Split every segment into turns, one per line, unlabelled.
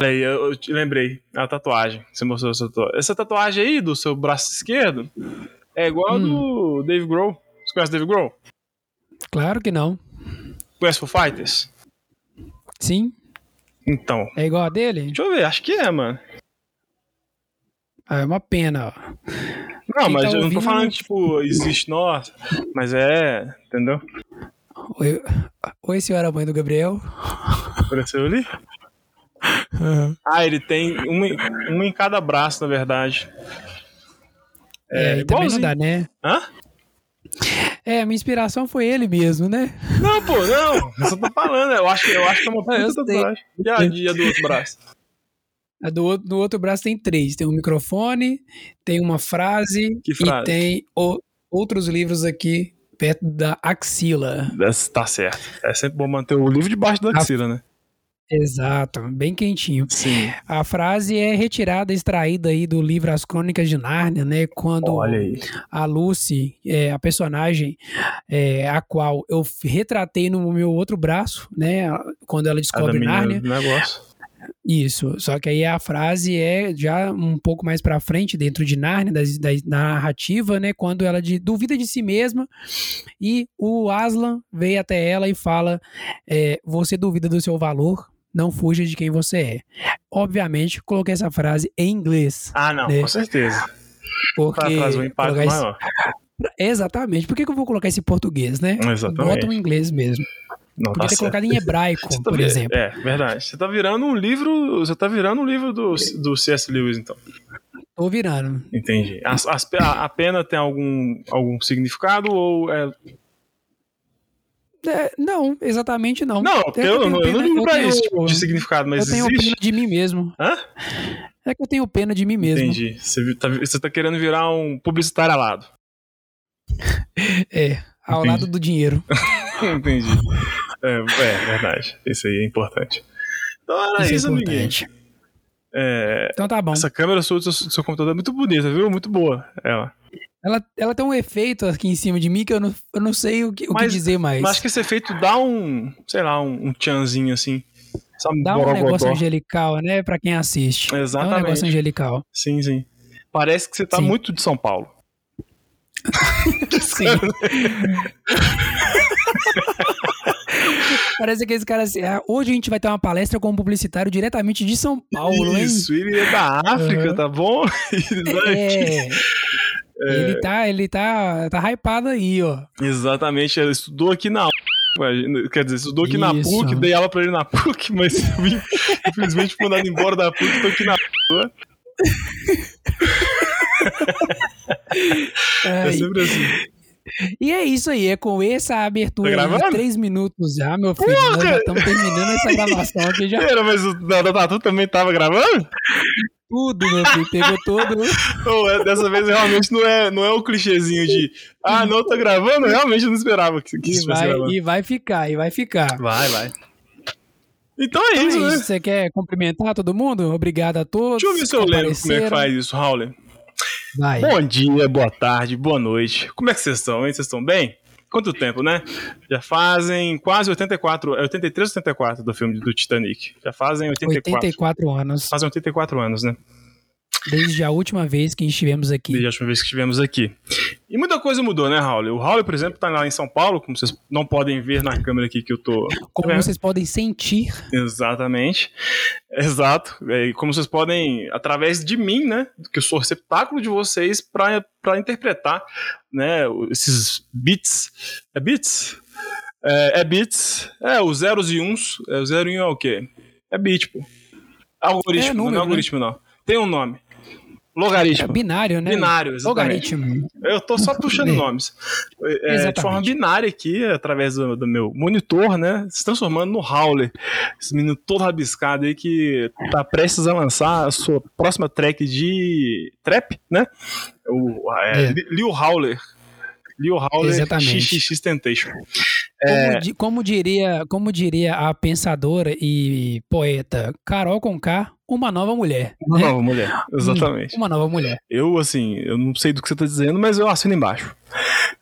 aí, eu, te lembrei. A tatuagem. Você mostrou essa tatuagem. Essa tatuagem aí do seu braço esquerdo é igual a
Hum.
do Dave Grohl. Você conhece Dave Grohl?
Claro que não.
Conhece Foo Fighters?
Sim.
Então.
É igual a dele?
Deixa eu ver, acho que é, mano.
Ah, é uma pena, ó.
Não,
Quem
mas
tá
eu não tô
ouvindo
falando tipo, existe, nossa. Mas é. Entendeu?
Oi, Oi senhora mãe do Gabriel.
Apareceu ali? Ah, ele tem uma, em- uma em cada braço, na verdade.
É, e também não
igualzinho.
dá, né?
Hã?
É, minha inspiração foi ele mesmo, né?
Não, pô, não. Eu só tô falando. Eu acho, eu acho que é uma
eu
puta tatuagem. E a, e a do outro braço?
A do, outro- no outro braço tem três. Tem um microfone, tem uma frase,
Que frase?
e tem o- outros livros aqui perto da axila.
Essa Tá certo. É sempre bom manter o livro debaixo da axila, né?
Exato, bem quentinho.
Sim.
A frase é retirada, extraída aí do livro As Crônicas de Nárnia, né? Quando a Lucy, é, a personagem é, a qual eu retratei no meu outro braço, né? Quando ela descobre Nárnia.
negócio.
Isso, só que aí a frase é já um pouco mais pra frente, dentro de Nárnia, da, da- da narrativa, né? Quando ela de- duvida de si mesma e o Aslan veio até ela e fala: é, Você duvida do seu valor, não fuja de quem você é. Obviamente, coloquei essa frase em inglês,
Ah, não,
né?
com certeza.
porque.
Trazer um impacto
colocar esse-
maior.
Exatamente, por que, que eu vou colocar esse em português, né? Bota
Exatamente.
em inglês mesmo.
Não,
Podia
tá
ter
certo.
colocado em hebraico,
tá
por
vi-
exemplo.
É, verdade. Você tá virando um livro. Você tá virando um livro do, do C.S. Lewis, então.
Tô virando.
Entendi. As- as pe- a, a pena tem algum, algum significado ou é.
É, não, exatamente não.
Não,
É que
eu,
tenho
não, eu não
eu
pra esse tipo de significado, mas
eu tenho
existe.
pena de mim mesmo.
Hã?
É que eu tenho pena de mim mesmo.
Entendi. Você, tá, você tá querendo virar um publicitário alado.
É, ao
Entendi.
lado do dinheiro.
Entendi. É, é, verdade. Isso aí é importante. Então era
Isso
isso,
é
amiguinho. É,
Então tá bom.
essa câmera sua do seu, seu computador é muito bonita, viu? Muito boa. Ela.
Ela, ela tem um efeito aqui em cima de mim que eu não, eu não sei o que, o que
Mas-
dizer mais.
Mas acho que esse efeito dá um, sei lá, um, um tchanzinho assim. Sabe,
Dá um negócio angelical, né? Pra quem assiste. É um
Exatamente.
negócio angelical.
Sim, sim. Parece que você tá
Sim.
muito de São Paulo.
Sim. Parece aqueles caras assim. "Ah, hoje a gente vai ter uma palestra com um publicitário diretamente de São Paulo, hein?
Isso, ele é da África,
Uhum.
tá bom? Daqui.
É. Ele tá, ele tá, tá hypado aí, ó.
Exatamente, ele estudou aqui na Quer dizer, estudou aqui na
Isso.
PUC, dei aula pra ele na PUC, mas eu vim- infelizmente fui mandado embora da PUC, tô aqui na É
Ai,
sempre assim.
E é isso aí, é com essa abertura
Tá
de três minutos já, meu filho. Nós já estamos terminando essa gravação aqui já.
Pera, mas o da da Tatu também tava gravando?
Tudo, meu filho. Pegou todo.
É- dessa vez realmente não é, não é o clichêzinho de ah, não, tá gravando? Eu realmente não esperava que, que
E
isso fosse
vai,
gravando.
e vai ficar, e vai ficar.
Vai, vai. Então é
Então
isso,
é
né?
isso. Você quer cumprimentar todo mundo? Obrigado a todos.
Deixa eu ver se eu lembro como é que faz isso, Raul.
Vai.
Bom dia, boa tarde, boa noite. Como é que vocês estão, hein? Vocês estão bem? Quanto tempo, né? Já fazem quase 84, é 83 ou 84 do filme do Titanic. Já fazem 84.
84 anos.
Fazem 84 anos, né?
Desde a última vez que estivemos aqui.
Desde a última vez que estivemos aqui. E muita coisa mudou, né, Raul? O Raul, por exemplo, tá lá em São Paulo, como vocês não podem ver na câmera aqui que eu tô.
Como vocês podem sentir,
Exatamente. Exato. É, E como vocês podem, através de mim, né? Que eu sou receptáculo de vocês para interpretar, né? Esses bits. É bits? É, é bits. É, os zeros e uns. É, o zero e um é o quê? É bit, pô. Algoritmo,
É
não
número,
é
né?
algoritmo, não. Tem um nome.
é
Logaritmo.
binário, né?
Binário, exatamente.
Logaritmo.
Eu tô só puxando
É.
nomes. É, de forma binária aqui, através do, do meu monitor, né? Se transformando no Howler. Esse menino todo rabiscado aí que tá prestes a lançar a sua próxima track de trap, né? O é,
É.
Li- Lil Howler. Lil Howler
Exatamente.
XXX Tentation.
Como, di- como diria, como diria a pensadora e poeta Carol Conká, uma nova mulher.
Uma
né?
nova mulher. Exatamente.
Uma nova mulher.
Eu, assim, eu não sei do que você tá dizendo, mas eu assino embaixo.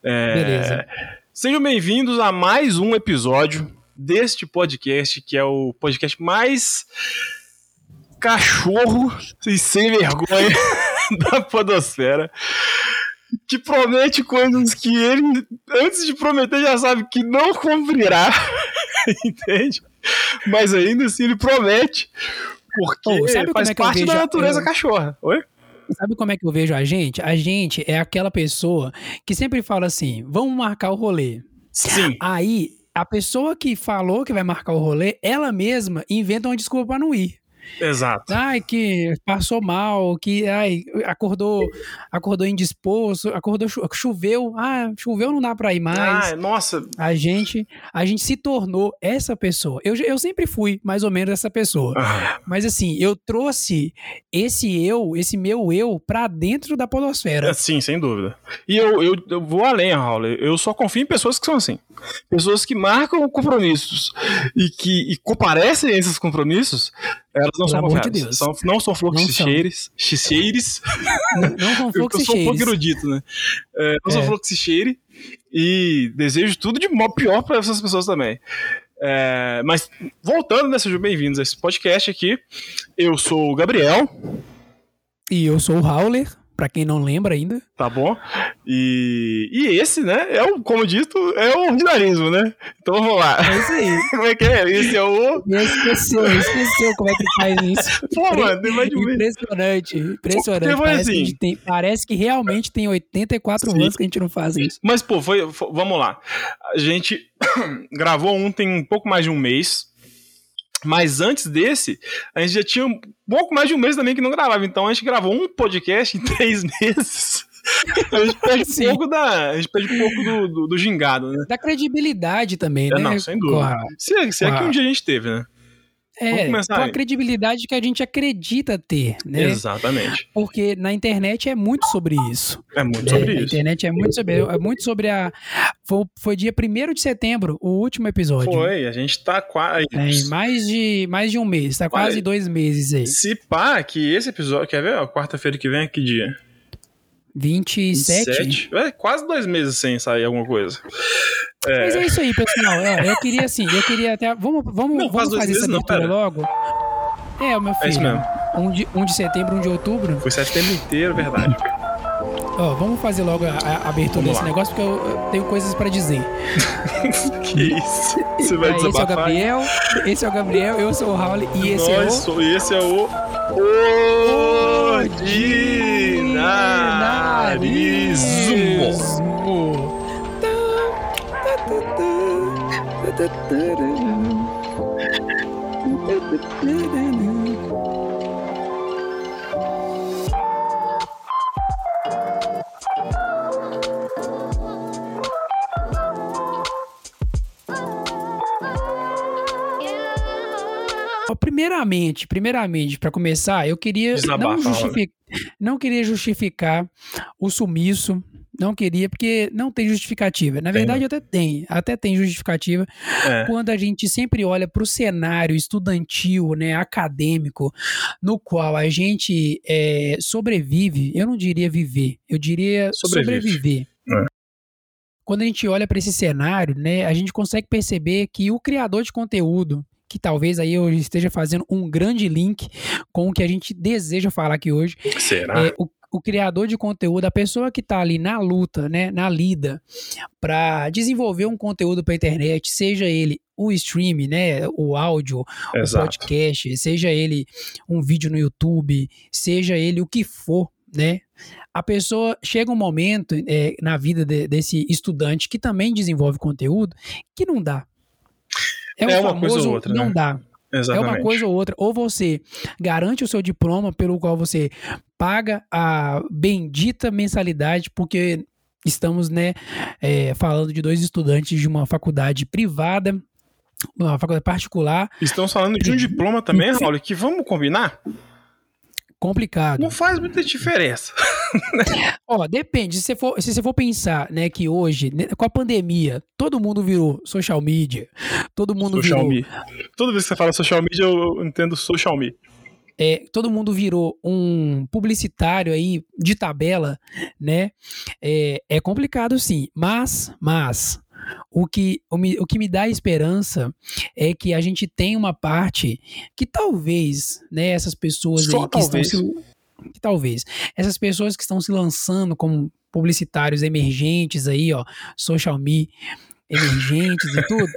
É,
Beleza.
Sejam bem-vindos a mais um episódio deste podcast, que é o podcast mais cachorro e sem vergonha da podosfera que promete coisas que ele, antes de prometer, já sabe que não cumprirá. Entende? Mas ainda assim ele promete. Porque oh, faz é parte da natureza eu... cachorra. Oi?
Sabe como é que eu vejo a gente? A gente é aquela pessoa que sempre fala assim: vamos marcar o rolê.
Sim.
Aí, a pessoa que falou que vai marcar o rolê, ela mesma inventa uma desculpa para não ir.
Exato.
Ai, que passou mal, que ai, acordou, acordou indisposto, acordou choveu, ah, choveu não dá para ir mais.
Ah, nossa.
A gente, a gente se tornou essa pessoa. Eu, eu sempre fui mais ou menos essa pessoa. Ah. Mas assim, eu trouxe esse eu, esse meu eu para dentro da podosfera.
Sim, sem dúvida. E eu, eu, eu vou além, Raul. Eu só confio em pessoas que são assim. Pessoas que marcam compromissos e que e comparecem a esses compromissos, elas não Pelo são de São, não são fluxicheires. Xixeires.
Não, não são fluxicheires.
Eu sou um pouco erudito, né? É, não é. sou fluxicheire e desejo tudo de pior para essas pessoas também. É, mas voltando, né? Sejam bem-vindos a esse podcast aqui. Eu sou o Gabriel.
E eu sou o Howler para quem não lembra ainda.
Tá bom. E, e esse, né, é o, como dito, é o ordinarismo, né? Então vamos lá.
É isso aí.
como é que é? Esse é o.
Esqueceu, esqueceu como é que faz isso.
Pô, mano, tem mais de um
Impressionante, impressionante. Parece, assim. que tem, parece que realmente tem 84 Sim. anos que a gente não faz isso.
Mas, pô, foi, foi vamos lá. A gente gravou um tem um pouco mais de um mês. Mas antes desse, a gente já tinha um pouco mais de um mês também que não gravava. Então a gente gravou um podcast em três meses. A gente perde um pouco da. A gente perde um pouco do, do, do gingado, né?
Da credibilidade também, é, né?
Não, sem dúvida. Se, se é que um dia a gente teve, né?
É, com a credibilidade que a gente acredita ter, né?
Exatamente.
Porque na internet é muito sobre isso.
É muito sobre
é,
isso.
A internet é muito sobre, é muito sobre a. Foi, foi dia 1 de setembro, o último episódio.
Foi, a gente tá quase.
É, mais, de, mais de um mês, tá quase dois meses aí.
Se pá, que esse episódio. Quer ver? Quarta-feira que vem é que dia?
27? 27?
É, quase dois meses sem sair alguma coisa.
É. Mas é isso aí, pessoal. É, eu queria assim, eu queria até. Vamos, vamos, não, vamos fazer essa abertura logo? É, o meu filho. É isso mesmo. Um de, um de setembro, um de outubro.
Foi setembro inteiro, verdade.
Ó, vamos fazer logo a, a abertura vamos desse lá. negócio, porque eu, eu, tenho coisas pra dizer.
que isso? Você vai é,
Esse é o Gabriel, esse é o Gabriel, eu sou o Raul e esse é Nós,
é o... esse é o... Ordinarismo.
Primeiramente, primeiramente, para começar, eu queria não, justific... não queria justificar o sumiço não queria, porque não tem justificativa. Na verdade, tem. até tem, até tem justificativa é. quando a gente sempre olha para o cenário estudantil, né, acadêmico, no qual a gente é, sobrevive. Eu não diria viver, eu diria Sobrevive. sobreviver. É. Quando a gente olha para esse cenário, né, a gente consegue perceber que o criador de conteúdo, que talvez aí eu esteja fazendo um grande link com o que a gente deseja falar aqui hoje.
Será?
É, o, o criador de conteúdo, a pessoa que está ali na luta, né, na lida, para desenvolver um conteúdo para a internet, seja ele o stream, né, o áudio, Exato. o podcast, seja ele um vídeo no YouTube, seja ele o que for, né? A pessoa chega um momento é, na vida de, desse estudante que também desenvolve conteúdo que não dá. É, é uma coisa ou outra, não né? dá.
Exatamente.
É uma coisa ou outra. Ou você garante o seu diploma pelo qual você paga a bendita mensalidade, porque estamos, né, é, falando de dois estudantes de uma faculdade privada, uma faculdade particular.
Estamos falando de um diploma também, Raul, que vamos combinar?
Complicado.
Não faz muita diferença.
Ó, depende. Se você for, se você for pensar, né, que hoje, né, com a pandemia, todo mundo virou social media. Todo mundo social virou.
Media. Toda vez que você fala social media, eu entendo social media.
É, todo mundo virou um publicitário aí de tabela, né? É, é complicado sim, mas, mas o que, o, o que me dá esperança é que a gente tem uma parte que talvez, né, essas pessoas aí que
talvez.
estão se, que talvez essas pessoas que estão se lançando como publicitários emergentes aí, ó, social media emergentes e tudo,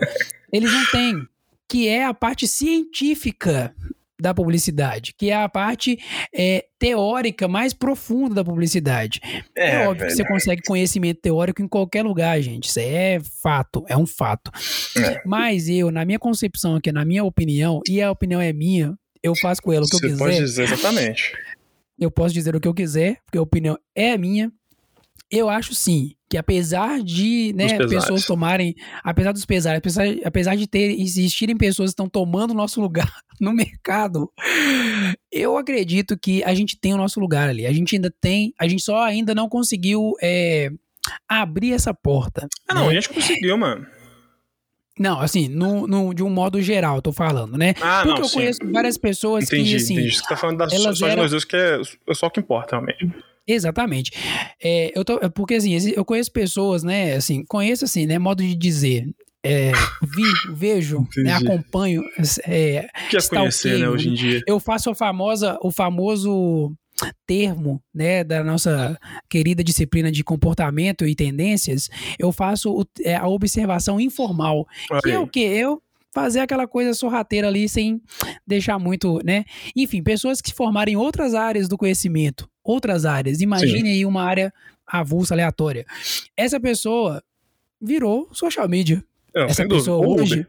eles não têm, que é a parte científica da publicidade, que é a parte é, teórica mais profunda da publicidade. É, óbvio que você consegue conhecimento teórico em qualquer lugar, gente. Isso é fato, é um fato.
É.
Mas eu, na minha concepção aqui, na minha opinião, e a opinião é minha, eu faço com ela o que
Você
eu quiser.
pode dizer exatamente.
Eu posso dizer o que eu quiser, porque a opinião é minha. Eu acho sim que apesar de né, pessoas tomarem, apesar dos pesares, apesar, apesar de ter existirem pessoas que estão tomando o nosso lugar no mercado, eu acredito que a gente tem o nosso lugar ali. A gente ainda tem, a gente só ainda não conseguiu é, abrir essa porta.
Ah, não,
né?
a gente conseguiu, mano.
Não, assim, no, no- de um modo geral, tô falando, né?
Ah,
Porque
não,
eu
sim.
conheço várias pessoas
Entendi,
que, assim,
entendi. Você tá falando da, só, só de
eram-
nós dois, que é, é só o que importa, realmente.
Exatamente. É, eu tô, é porque assim, eu conheço pessoas, né? Assim, conheço assim, né? Modo de dizer. É, vi, vejo, né, acompanho. É,
O que é conhecer, né, hoje em dia?
eu faço a famosa, o famoso termo, né, da nossa querida disciplina de comportamento e tendências. Eu faço o- é, a observação informal,
Olha
que é
aí.
o quê? Eu fazer aquela coisa sorrateira ali sem deixar muito, né? Enfim, pessoas que se formaram em outras áreas do conhecimento, outras áreas. Imagine aí uma área avulsa, aleatória. Essa pessoa virou social media.
Não,
Essa
dúvida.
pessoa
Ou
hoje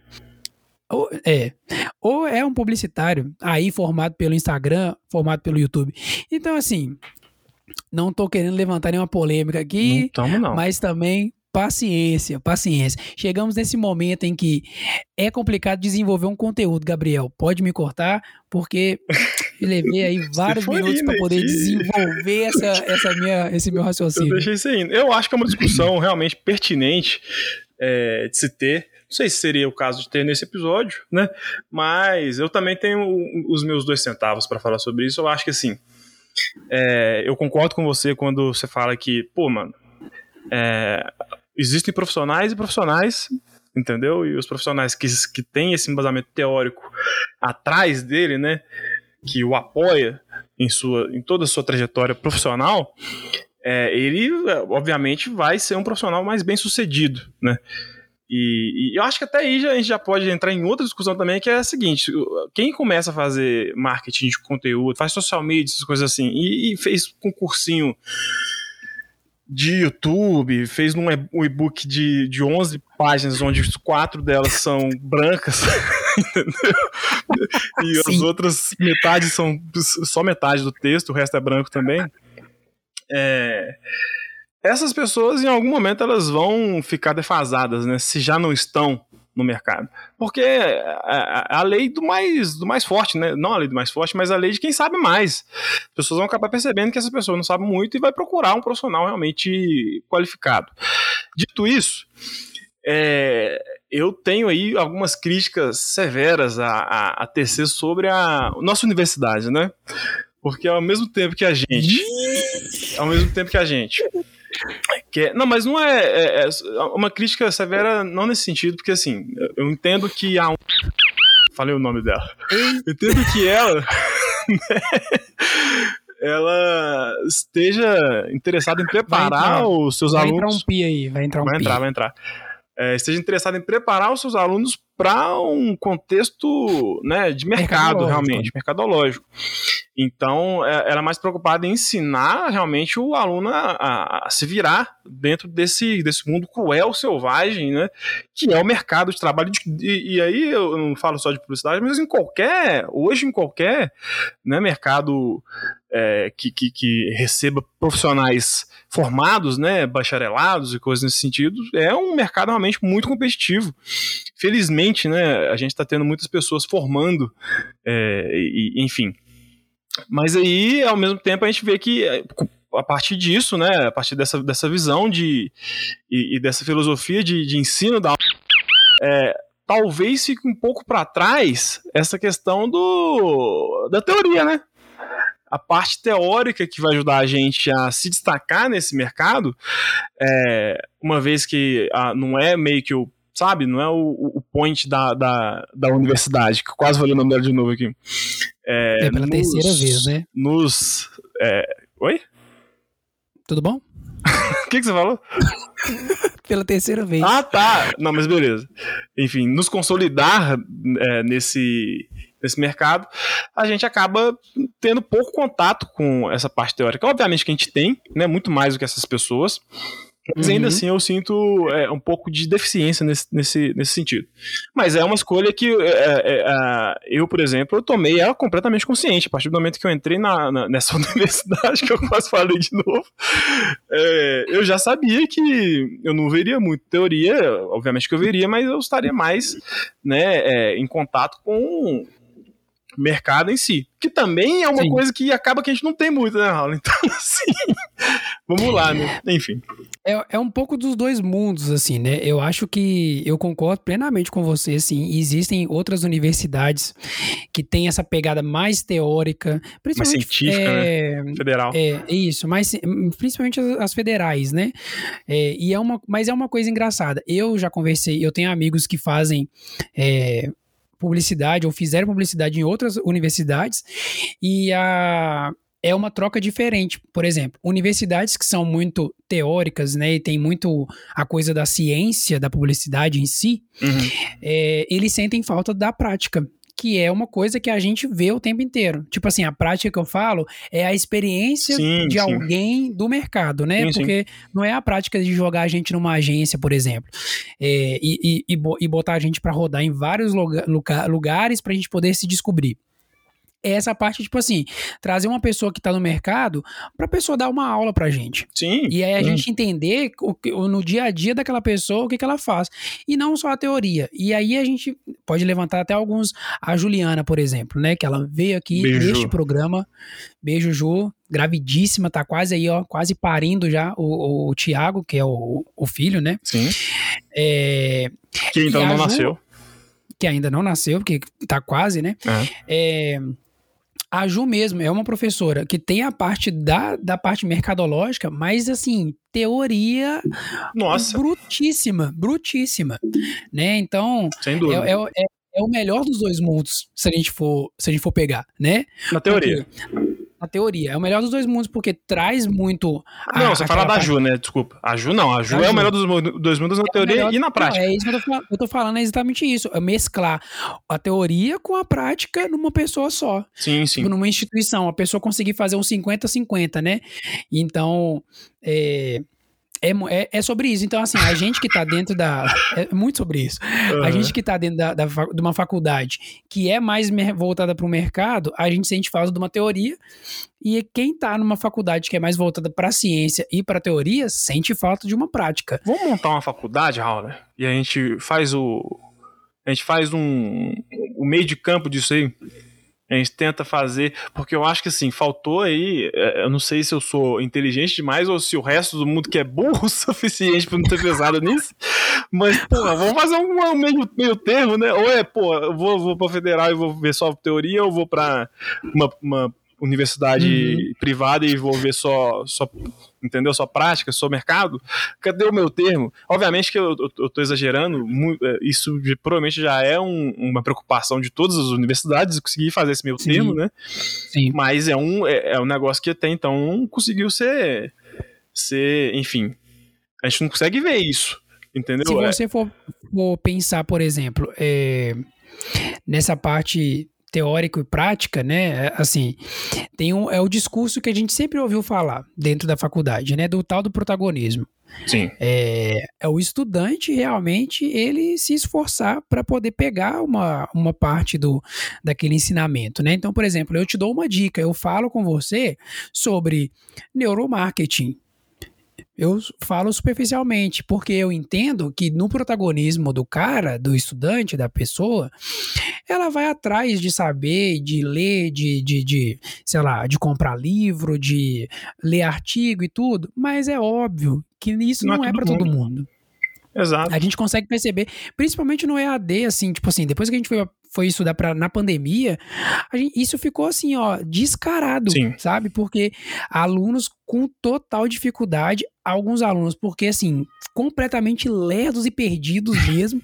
ou, é, ou é um publicitário aí formado pelo Instagram, formado pelo YouTube. Então, assim, não tô querendo levantar nenhuma polêmica
Não
aqui,
tamo, não.
mas também paciência, paciência. Chegamos nesse momento em que é complicado desenvolver um conteúdo, Gabriel. Pode me cortar, porque eu levei aí vários minutos para poder
aqui.
desenvolver essa, essa minha, esse meu
Eu
raciocínio.
deixei isso aí. Eu acho que é uma discussão realmente pertinente é, de se ter. Não sei se seria o caso de ter nesse episódio, né? Mas eu também tenho os meus dois centavos para falar sobre isso. Eu acho que assim, é, eu concordo com você quando você fala que, pô, mano, é, existem profissionais e profissionais, entendeu? E os profissionais que, que têm esse embasamento teórico atrás dele, né? Que o apoia em, sua, em toda a sua trajetória profissional, é, ele, é, obviamente, vai ser um profissional mais bem sucedido, né? E, e eu acho que até aí já- a gente já pode entrar em outra discussão também, que é a seguinte: quem começa a fazer marketing de conteúdo, faz social media, essas coisas assim, e, e fez concursinho de YouTube, fez um e-book de, de 11 páginas, onde quatro delas são brancas, E as
Sim.
outras metades são só metade do texto, o resto é branco também. É, essas pessoas, em algum momento, elas vão ficar defasadas, né? Se já não estão no mercado. Porque a, a lei do mais, do mais forte, né? Não a lei do mais forte, mas a lei de quem sabe mais. As pessoas vão acabar percebendo que essa pessoa não sabe muito e vai procurar um profissional realmente qualificado. Dito isso, é, eu tenho aí algumas críticas severas a, a, a tecer sobre a nossa universidade, né? Porque ao mesmo tempo que a gente. Ao mesmo tempo que a gente. quer- não, mas não é, é- é uma crítica severa, não nesse sentido, porque assim, eu- entendo que há um. Falei o nome dela. Eu entendo que ela. né, ela esteja interessada em preparar
entrar.
os seus
Vai entrar
alunos.
um pi aí, vai entrar um
Vai
pi.
entrar, vai entrar. É, esteja interessado em preparar os seus alunos para um contexto né, de mercado,
Mercadológico.
realmente, mercadológico. Então, é, ela é mais preocupada em ensinar realmente o aluno a- a se virar dentro desse, desse mundo cruel, selvagem, né? Que é o mercado de trabalho. de- e, e aí eu não falo só de publicidade, mas em qualquer, hoje em qualquer né, mercado é, que, que, que receba profissionais formados, né, bacharelados e coisas nesse sentido, é um mercado realmente muito competitivo. Felizmente, né, a gente está tendo muitas pessoas formando, é, e, enfim. Mas aí, ao mesmo tempo, a gente vê que é, a partir disso, né, a partir dessa, dessa visão de, e, e dessa filosofia de, de ensino da é, talvez fique um pouco para trás essa questão do, da teoria, né? a parte teórica que vai ajudar a gente a se destacar nesse mercado, é, uma vez que a, não é meio que o sabe? Não é o, o point da, da, da universidade, que quase falei o nome dela de novo aqui.
É, é pela nos, terceira vez, né?
Nos. É, oi?
Tudo bom?
O que, que você falou?
pela terceira vez.
Ah, tá. Não, mas beleza. Enfim, nos consolidar é, nesse, nesse mercado, a gente acaba tendo pouco contato com essa parte teórica. Obviamente que a gente tem, né, muito mais do que essas pessoas, mas ainda uhum. assim eu sinto é, um pouco de deficiência nesse, nesse, nesse sentido. Mas é uma escolha que é, é, é eu, por exemplo, eu tomei ela completamente consciente. A partir do momento que eu entrei na, na nessa universidade, que eu quase falei de novo, é, eu já sabia que eu não veria muito teoria, obviamente que eu veria, mas eu estaria mais né, é, em contato com, mercado em si. Que também é uma Sim. coisa que acaba que a gente não tem muito, né, Raul? Então, assim, vamos lá, né? Enfim.
É, é um pouco dos dois mundos, assim, né? Eu acho que eu concordo plenamente com você, assim. Existem outras universidades que têm essa pegada mais teórica,
principalmente. Mais científica, é, né? Federal.
É, isso, mas principalmente as, as federais, né? É, e é uma, mas é uma coisa engraçada. Eu já conversei, eu tenho amigos que fazem é, publicidade ou fizeram publicidade em outras universidades e a é uma troca diferente. Por exemplo, universidades que são muito teóricas, né, e tem muito a coisa da ciência da publicidade em si, uhum. é, eles sentem falta da prática que é uma coisa que a gente vê o tempo inteiro. Tipo assim, a prática que eu falo é a experiência sim, de sim. alguém do mercado, né? Sim, Porque não é a prática de jogar a gente numa agência, por exemplo, é, e, e, e, botar a gente para rodar em vários lugar, lugares para a gente poder se descobrir é essa parte, tipo assim, trazer uma pessoa que tá no mercado pra pessoa dar uma aula pra gente.
Sim.
E aí a
sim.
gente entender o, no dia a dia daquela pessoa o que, que ela faz. E não só a teoria. E aí a gente pode levantar até alguns. A Juliana, por exemplo, né? Que ela veio aqui Beijo. neste programa. Beijo, Ju. Gravidíssima, tá quase aí, ó, quase parindo já o, o, o Tiago, que é o, o filho, né?
Sim.
É,
que então não Ju, nasceu.
Que ainda não nasceu, porque tá quase, né?
Uhum.
É a Ju mesmo é uma professora que tem a parte da, da parte mercadológica, mas assim, teoria
Nossa.
brutíssima, brutíssima, né? Então,
Sem dúvida.
É, é, é, é, o melhor dos dois mundos, se a gente for, se a gente for pegar, né?
Na teoria.
Porque, a teoria. É o melhor dos dois mundos, porque traz muito.
A, não, você fala da Ju, né? Desculpa. A Ju não. A Ju a é Ju. o melhor dos dois mundos na é teoria melhor, e na prática.
Não, é isso que eu tô, falando, eu tô falando, é exatamente isso. É mesclar a teoria com a prática numa pessoa só.
Sim, sim.
Tipo, numa instituição. A pessoa conseguir fazer um 50-50, né? Então. É, é, é, é, sobre isso. Então, assim, a gente que está dentro da. É muito sobre isso. Uhum. A gente que está dentro da, da, de uma faculdade que é mais voltada para o mercado, a gente sente falta de uma teoria. E quem está numa faculdade que é mais voltada para a ciência e para a teoria, sente falta de uma prática.
Vamos montar uma faculdade, Raul, e a gente faz o. A gente faz um. O meio de campo disso aí. A gente tenta fazer, porque eu acho que assim, faltou aí. É, eu não sei se eu sou inteligente demais ou se o resto do mundo que é burro o suficiente pra não ter pensado nisso. Mas, pô, vamos fazer um meio, meio termo, né? Ou é, pô, eu vou, vou pra federal e vou ver só teoria, ou vou pra uma, uma universidade uhum. privada e vou ver só, só entendeu? Só prática, só mercado. Cadê o meu termo? Obviamente que eu, tô exagerando, é, isso provavelmente já é um, uma preocupação de todas as universidades conseguir fazer esse meu Sim. termo, né?
Sim.
Mas é um, é, é um negócio que até então não conseguiu ser, ser, enfim, a gente não consegue ver isso, entendeu?
Se você for, for pensar, por exemplo, é, nessa parte teórico e prática, né? É, assim, tem um, é o discurso que a gente sempre ouviu falar dentro da faculdade, né? Do tal do protagonismo.
Sim.
É, é o estudante realmente ele se esforçar para poder pegar uma, uma parte do daquele ensinamento, né? Então, por exemplo, eu te dou uma dica, eu falo com você sobre neuromarketing. Eu falo superficialmente, porque eu entendo que no protagonismo do cara, do estudante, da pessoa, ela vai atrás de saber, de ler, de, de, de sei lá, de comprar livro, de ler artigo e tudo, mas é óbvio que isso não, é não é, para todo mundo.
Exato.
A gente consegue perceber, principalmente no EAD, assim, tipo assim, depois que a gente foi foi estudar pra, na pandemia, gente, isso ficou assim, ó, descarado, Sim. sabe? Porque alunos com total dificuldade, alguns alunos, porque assim, completamente lerdos e perdidos mesmo,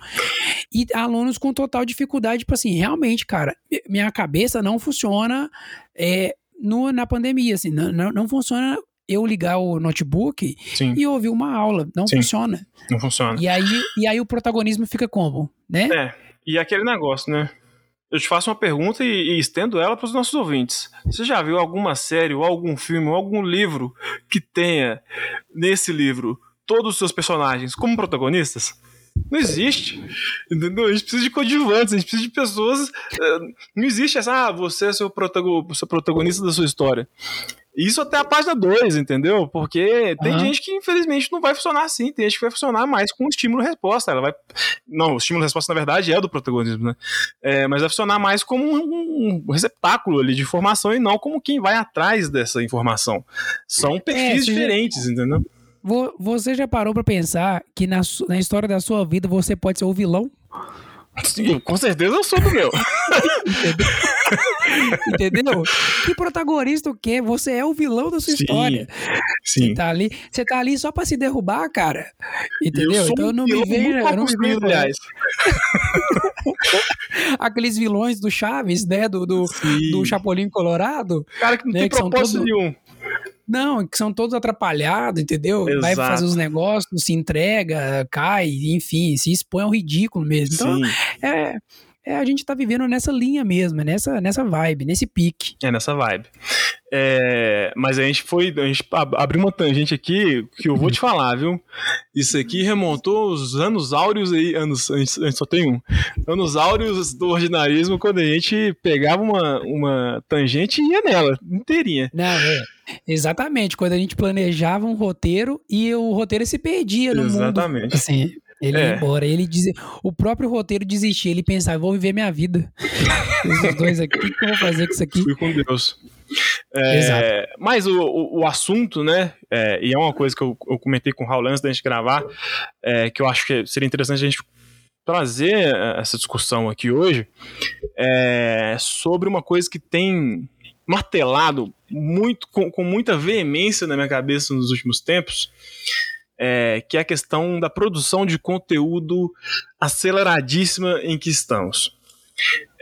e alunos com total dificuldade, tipo assim, realmente, cara, minha cabeça não funciona é, no, na pandemia, assim, não, não, funciona eu ligar o notebook Sim. e ouvir uma aula. Não Sim. funciona.
Não funciona.
E aí, e aí o protagonismo fica como? Né?
É. E aquele negócio, né? Eu te faço uma pergunta e, e estendo ela para os nossos ouvintes. Você já viu alguma série, ou algum filme, ou algum livro que tenha nesse livro todos os seus personagens como protagonistas? Não existe. Entendeu? A gente precisa de coadjuvantes, a gente precisa de pessoas. Eh, não existe essa, ah, você é protago, seu protagonista da sua história. Isso até a página 2, entendeu? Porque tem uhum. gente que infelizmente não vai funcionar assim, tem gente que vai funcionar mais com estímulo-resposta. Ela vai. Não, o estímulo-resposta, na verdade, é do protagonismo, né? É, mas vai funcionar mais como um, um, receptáculo ali de informação e não como quem vai atrás dessa informação. São perfis é, diferentes, já... entendeu?
Você já parou para pensar que na, na história da sua vida você pode ser o vilão?
Sim, com certeza eu sou do meu.
Entendeu? Que protagonista o quê? Você é o vilão da sua sim, história.
Sim.
Você tá ali, você tá ali só pra se derrubar, cara. Entendeu? então não me vem, não me vem. Aliás. Aqueles vilões do Chaves, né? Do, do, do Chapolin Colorado.
Cara que não né? tem que propósito nenhum.
Não, que são todos atrapalhados, entendeu? Exato. Vai fazer os negócios, se entrega, cai, enfim, se expõe ao ridículo mesmo. Então, Sim. é, é, a gente tá vivendo nessa linha mesmo, nessa, nessa vibe, nesse pique.
É, nessa vibe. É, mas a gente foi, a gente abriu uma tangente aqui que eu vou te falar, viu? Isso aqui remontou os anos áureos aí, anos, a gente só tem um, anos áureos do ordinarismo quando a gente pegava uma, uma tangente e ia nela, inteirinha.
Não, é. Exatamente, quando a gente planejava um roteiro e o roteiro se perdia no
Exatamente.
mundo. Assim, ele é. ia embora, ele dizia, o próprio roteiro desistia, ele pensava, vou viver minha vida. Esses dois aqui, o que, eu vou fazer com isso aqui?
Fui com Deus. É, mas o, o, o, assunto, né, é, e é uma coisa que eu, eu comentei com o Raul antes da gente gravar, é, que eu acho que seria interessante a gente trazer é, essa discussão aqui hoje, é sobre uma coisa que tem martelado muito com, com muita veemência na minha cabeça nos últimos tempos, é, que é a questão da produção de conteúdo aceleradíssima em que estamos.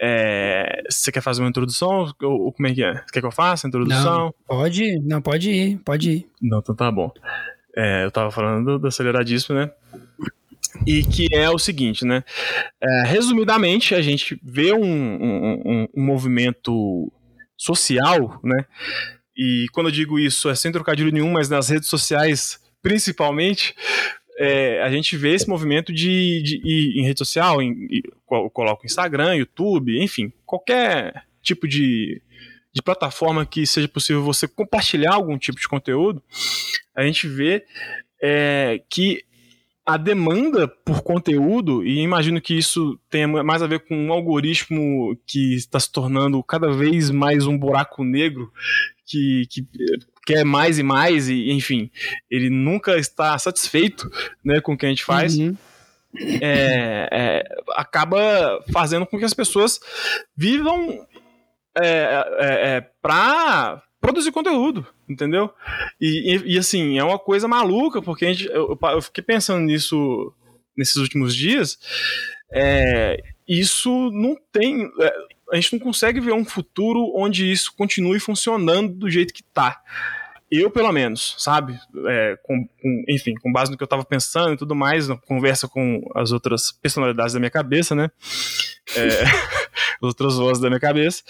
É, você quer fazer uma introdução? Ou, ou, como é que é? Quer que eu faça a introdução?
Não, pode, não, pode ir, pode ir.
Não, então tá bom. É, eu tava falando do aceleradíssimo, né? E que é o seguinte, né? É, resumidamente, a gente vê um, um, um, um movimento social, né? E quando eu digo isso, é sem trocadilho nenhum, mas nas redes sociais, principalmente, é, a gente vê esse movimento de, de, de em rede social, em, em, coloco Instagram, YouTube, enfim, qualquer tipo de, de plataforma que seja possível você compartilhar algum tipo de conteúdo, a gente vê é, que a demanda por conteúdo, e imagino que isso tenha mais a ver com um algoritmo que está se tornando cada vez mais um buraco negro que, que quer mais e mais, e enfim, ele nunca está satisfeito né, com o que a gente faz. Uhum. É, é, acaba fazendo com que as pessoas vivam é, é, é para produzir conteúdo, entendeu? E, e, e, assim, é uma coisa maluca, porque a gente, eu, eu fiquei pensando nisso nesses últimos dias. É, isso não tem. A gente não consegue ver um futuro onde isso continue funcionando do jeito que tá. Eu, pelo menos, sabe? É, com, com, enfim, com base no que eu tava pensando e tudo mais, na conversa com as outras personalidades da minha cabeça, né? É, outras vozes da minha cabeça.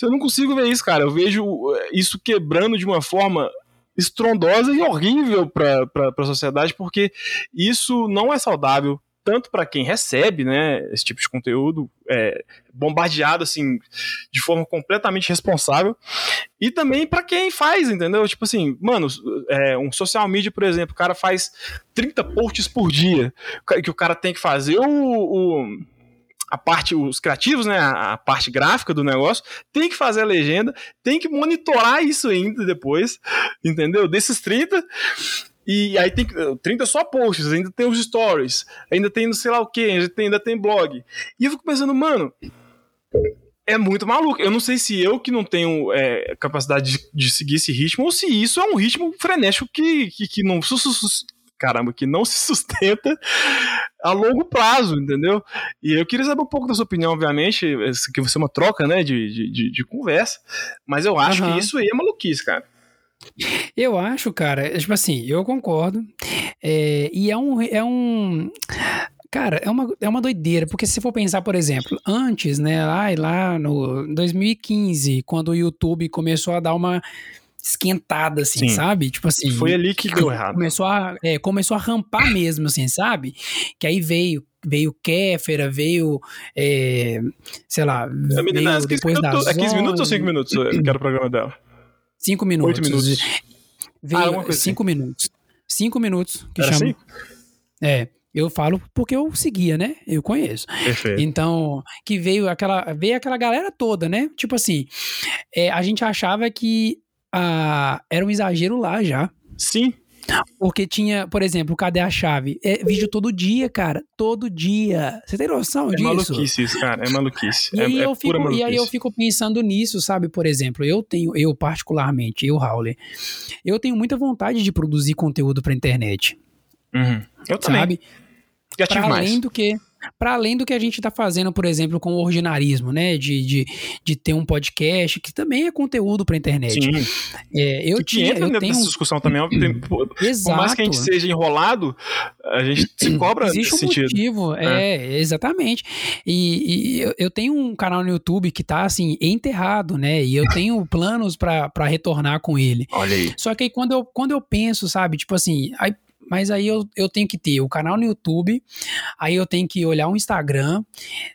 Eu não consigo ver isso, cara. Eu vejo isso quebrando de uma forma estrondosa e horrível para a sociedade, porque isso não é saudável tanto para quem recebe, né, esse tipo de conteúdo é, bombardeado assim de forma completamente responsável, e também para quem faz, entendeu? Tipo assim, mano, é, um social media, por exemplo, o cara faz 30 posts por dia, que o cara tem que fazer o, o a parte, os criativos, né, a, parte gráfica do negócio, tem que fazer a legenda, tem que monitorar isso ainda depois, entendeu? Desses 30. E aí tem 30 só posts, ainda tem os stories, ainda tem não sei lá o que, ainda tem, ainda tem blog. E eu fico pensando, mano, É muito maluco. Eu não sei se eu que não tenho é, capacidade de, de, seguir esse ritmo ou se isso é um ritmo frenético que, que, que não caramba, que não se sustenta a longo prazo, entendeu? E eu queria saber um pouco da sua opinião, obviamente, que vai ser uma troca, né, de, de, de conversa, mas eu acho uhum. que isso aí é maluquice, cara.
Eu acho, cara, tipo assim, eu concordo. É, e é um, é um. Cara, é uma, é uma doideira, porque se for pensar, por exemplo, antes, né, lá, lá no 2015, quando o YouTube começou a dar uma esquentada, assim, Sim. sabe? Tipo assim.
Foi ali que deu errado.
Começou a, é, começou a rampar mesmo, assim, sabe? Que aí veio veio Kéfera, veio, é, sei lá, é, veio depois da
É 15 minutos ou 5 minutos que era o programa dela?
5 minutos.
8 minutos.
Veio 5 ah, minutos. 5 minutos que
era
chama.
Cinco?
É. Eu falo porque eu seguia, né? Eu conheço.
Perfeito.
Então, que veio aquela, veio aquela galera toda, né? Tipo assim, é, a gente achava que ah, era um exagero lá já.
Sim.
Porque tinha, por exemplo, cadê a chave? É vídeo todo dia, cara. Todo dia. Você tem noção
é
disso?
É maluquice isso, cara. É maluquice.
E,
é,
aí
é
eu fico,
maluquice.
e aí eu fico pensando nisso, sabe? Por exemplo, eu tenho, eu particularmente, eu, Raul, eu tenho muita vontade de produzir conteúdo pra internet.
Uhum. Eu também. Sabe?
Já tive mais. além do que para além do que a gente está fazendo, por exemplo, com o originarismo, né? De, de, de ter um podcast, que também é conteúdo para internet.
Sim.
É, eu
que tinha, entra eu tenho... nessa discussão também. Por, Exato. por mais que a gente seja enrolado, a gente se cobra
Existe
nesse
um
sentido.
motivo, é, é exatamente. E, e, eu tenho um canal no YouTube que tá, assim, enterrado, né? E eu tenho planos para retornar com ele.
Olha aí.
Só que aí quando eu, quando eu penso, sabe, tipo assim, aí mas aí eu, eu tenho que ter o canal no YouTube, aí eu tenho que olhar o Instagram,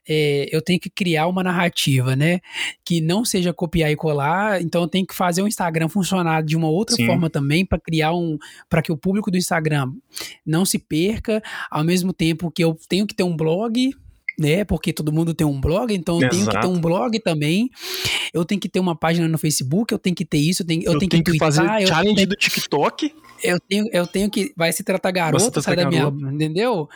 é, eu tenho que criar uma narrativa, né? Que não seja copiar e colar, então eu tenho que fazer o Instagram funcionar de uma outra Sim. forma também para criar um. para que o público do Instagram não se perca, ao mesmo tempo que eu tenho que ter um blog né? Porque todo mundo tem um blog, então eu Exato. tenho que ter um blog também. Eu tenho que ter uma página no Facebook, eu tenho que ter isso, eu tenho, eu, eu tenho, tenho que, que
fazer
eu
challenge
tenho...
do TikTok
eu tenho, eu tenho que. Vai se tratar garota, sai da minha. Entendeu?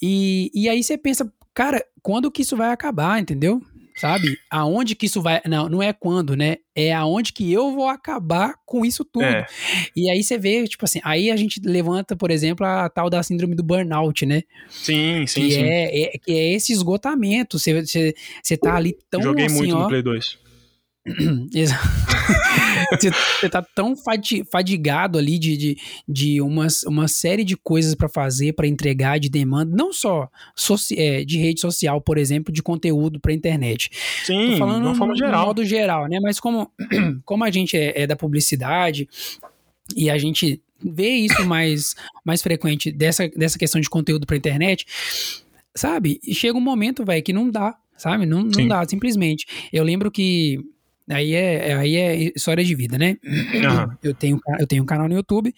E, e aí você pensa, cara, quando que isso vai acabar, entendeu? Sabe? Aonde que isso vai. Não, não é quando, né? É aonde que eu vou acabar com isso tudo. É. E aí você vê, tipo assim, aí a gente levanta, por exemplo, a tal da síndrome do burnout, né?
Sim, sim,
que
sim.
É, é, que é esse esgotamento. Você, você, você tá ali tão.
Joguei
assim,
muito
ó,
no Play 2.
você tá tão fadigado ali de, de, de umas, uma série de coisas para fazer, para entregar de demanda, não só é, de rede social, por exemplo, de conteúdo para internet.
Sim, Tô falando de uma forma
no,
geral.
No modo geral, né? Mas como, como a gente é, é da publicidade e a gente vê isso mais, mais frequente dessa, dessa questão de conteúdo para internet, sabe? E chega um momento, velho, que não dá, sabe? Não, não dá, simplesmente. Eu lembro que Aí é, aí é história de vida, né? Uhum. Eu, tenho, eu tenho um canal no YouTube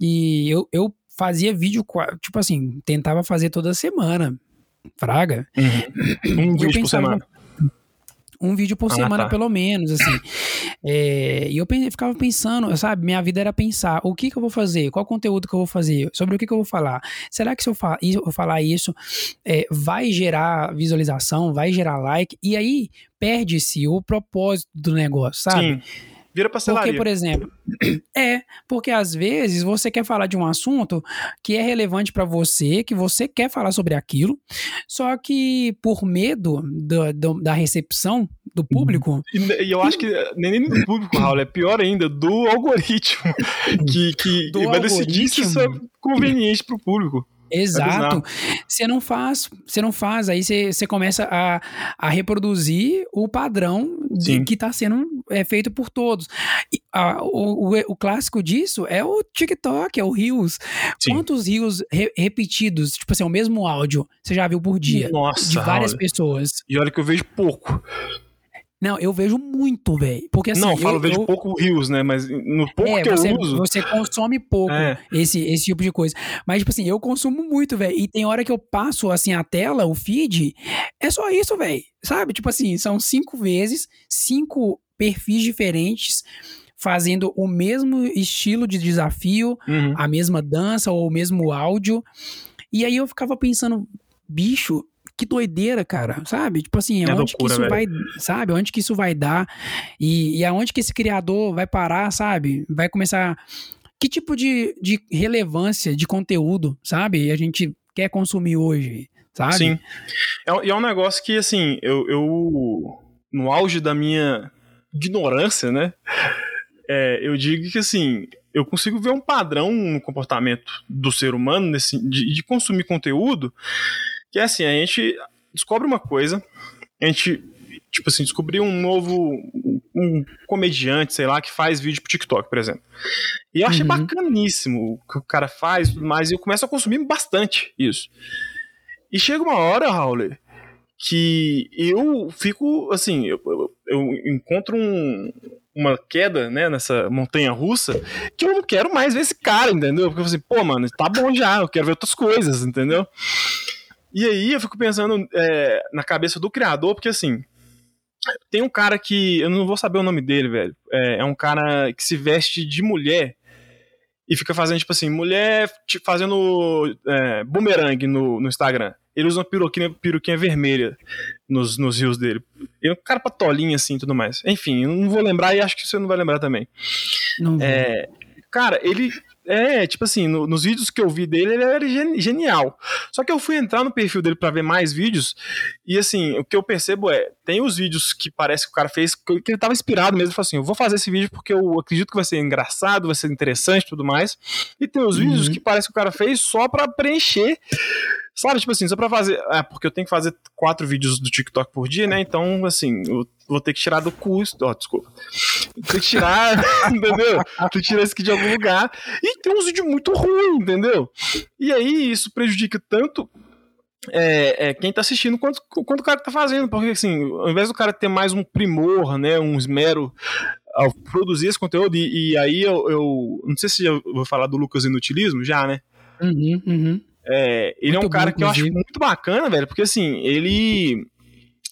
e eu, eu fazia vídeo, tipo assim, tentava fazer toda semana. Fraga.
Uhum. Um vídeo por semana
um vídeo por ah, semana, tá. pelo menos, assim. É, e eu ficava pensando, sabe, minha vida era pensar, o que que eu vou fazer? Qual conteúdo que eu vou fazer? Sobre o que que eu vou falar? Será que se eu, fa eu falar isso, é, vai gerar visualização, vai gerar like? E aí, perde-se o propósito do negócio, sabe? Sim.
Vira parcelaria.
Porque, por exemplo, é, porque às vezes você quer falar de um assunto que é relevante para você, que você quer falar sobre aquilo, só que por medo do, do, da recepção do público.
E, e, eu acho que nem do público, Raul, é pior ainda, do algoritmo, que, que do vai decidir se isso é conveniente para o público.
Exato. Você não faz, você não faz, aí você, você começa a, a reproduzir o padrão de, que está sendo é, feito por todos. E, a, o, o, o, clássico disso é o TikTok, é o Reels. Sim. Quantos Reels re, repetidos, tipo assim, o mesmo áudio, você já viu por dia?
Nossa,
de várias
olha.
pessoas.
E olha que eu vejo pouco.
Não, eu vejo muito, velho. Porque assim.
Não, eu falo,
eu
vejo eu... pouco rios, né? Mas no pouco é, que
você,
eu uso.
Você consome pouco é. esse, esse tipo de coisa. Mas, tipo assim, eu consumo muito, velho. E tem hora que eu passo, assim, a tela, o feed, é só isso, velho. Sabe? Tipo assim, são cinco vezes, cinco perfis diferentes fazendo o mesmo estilo de desafio, uhum. a mesma dança ou o mesmo áudio. E aí eu ficava pensando, bicho, que doideira, cara, sabe? Tipo assim,
É
aonde
loucura,
que isso
velho.
vai, sabe? Onde que isso vai dar e, e aonde que esse criador vai parar, sabe? Vai começar. Que tipo de, de relevância de conteúdo, sabe? A gente quer consumir hoje, sabe?
Sim. É, e é um negócio que, assim, eu, eu no auge da minha ignorância, né? é, eu digo que, assim, eu consigo ver um padrão no comportamento do ser humano nesse, de, de consumir conteúdo que é assim, a gente descobre uma coisa, a gente, tipo assim, descobriu um novo, um comediante, sei lá, que faz vídeo pro TikTok, por exemplo. E eu achei
Uhum.
bacaníssimo o que o cara faz, e tudo mais, e eu começo a consumir bastante isso. E chega uma hora, Raul, que eu fico, assim, eu, eu- eu encontro um- uma queda, né, nessa montanha russa, que eu não quero mais ver esse cara, entendeu? Porque eu falo assim, pô, mano, tá bom já, eu quero ver outras coisas, entendeu? E aí eu fico pensando é, na cabeça do criador, porque assim, tem um cara que, eu não vou saber o nome dele, velho, é, é um cara que se veste de mulher e fica fazendo, tipo assim, mulher te- fazendo é, boomerang no, no Instagram. Ele usa uma peruquinha, peruquinha vermelha nos, nos rios dele. Ele é um cara patolinho assim e tudo mais. Enfim, eu não vou lembrar e acho que você não vai lembrar também.
Não.
É, cara, ele. É, tipo assim, no- nos vídeos que eu vi dele, ele era gen- genial. Só que eu fui entrar no perfil dele pra ver mais vídeos, e assim, o que eu percebo é: tem os vídeos que parece que o cara fez, que ele tava inspirado mesmo, falou assim: eu vou fazer esse vídeo porque eu acredito que vai ser engraçado, vai ser interessante e tudo mais. E tem os
Uhum.
vídeos que parece que o cara fez só pra preencher. Sabe, tipo assim, só pra fazer. É, porque eu tenho que fazer quatro vídeos do TikTok por dia, né? Então, assim, eu vou ter que tirar do custo. Ó, desculpa. Tem que tirar, entendeu? Tem que tirar isso aqui de algum lugar. E tem uns vídeos muito ruins, entendeu? E aí isso prejudica tanto é, é, quem tá assistindo quanto, quanto o cara tá fazendo. Porque, assim, ao invés do cara ter mais um primor, né? Um esmero ao produzir esse conteúdo, e, e aí eu, eu. Não sei se eu vou falar do Lucas Inutilismo, já, né?
Uhum, uhum.
É, ele é um
Muito
cara
bom,
que eu acho muito bacana, velho, porque assim, ele.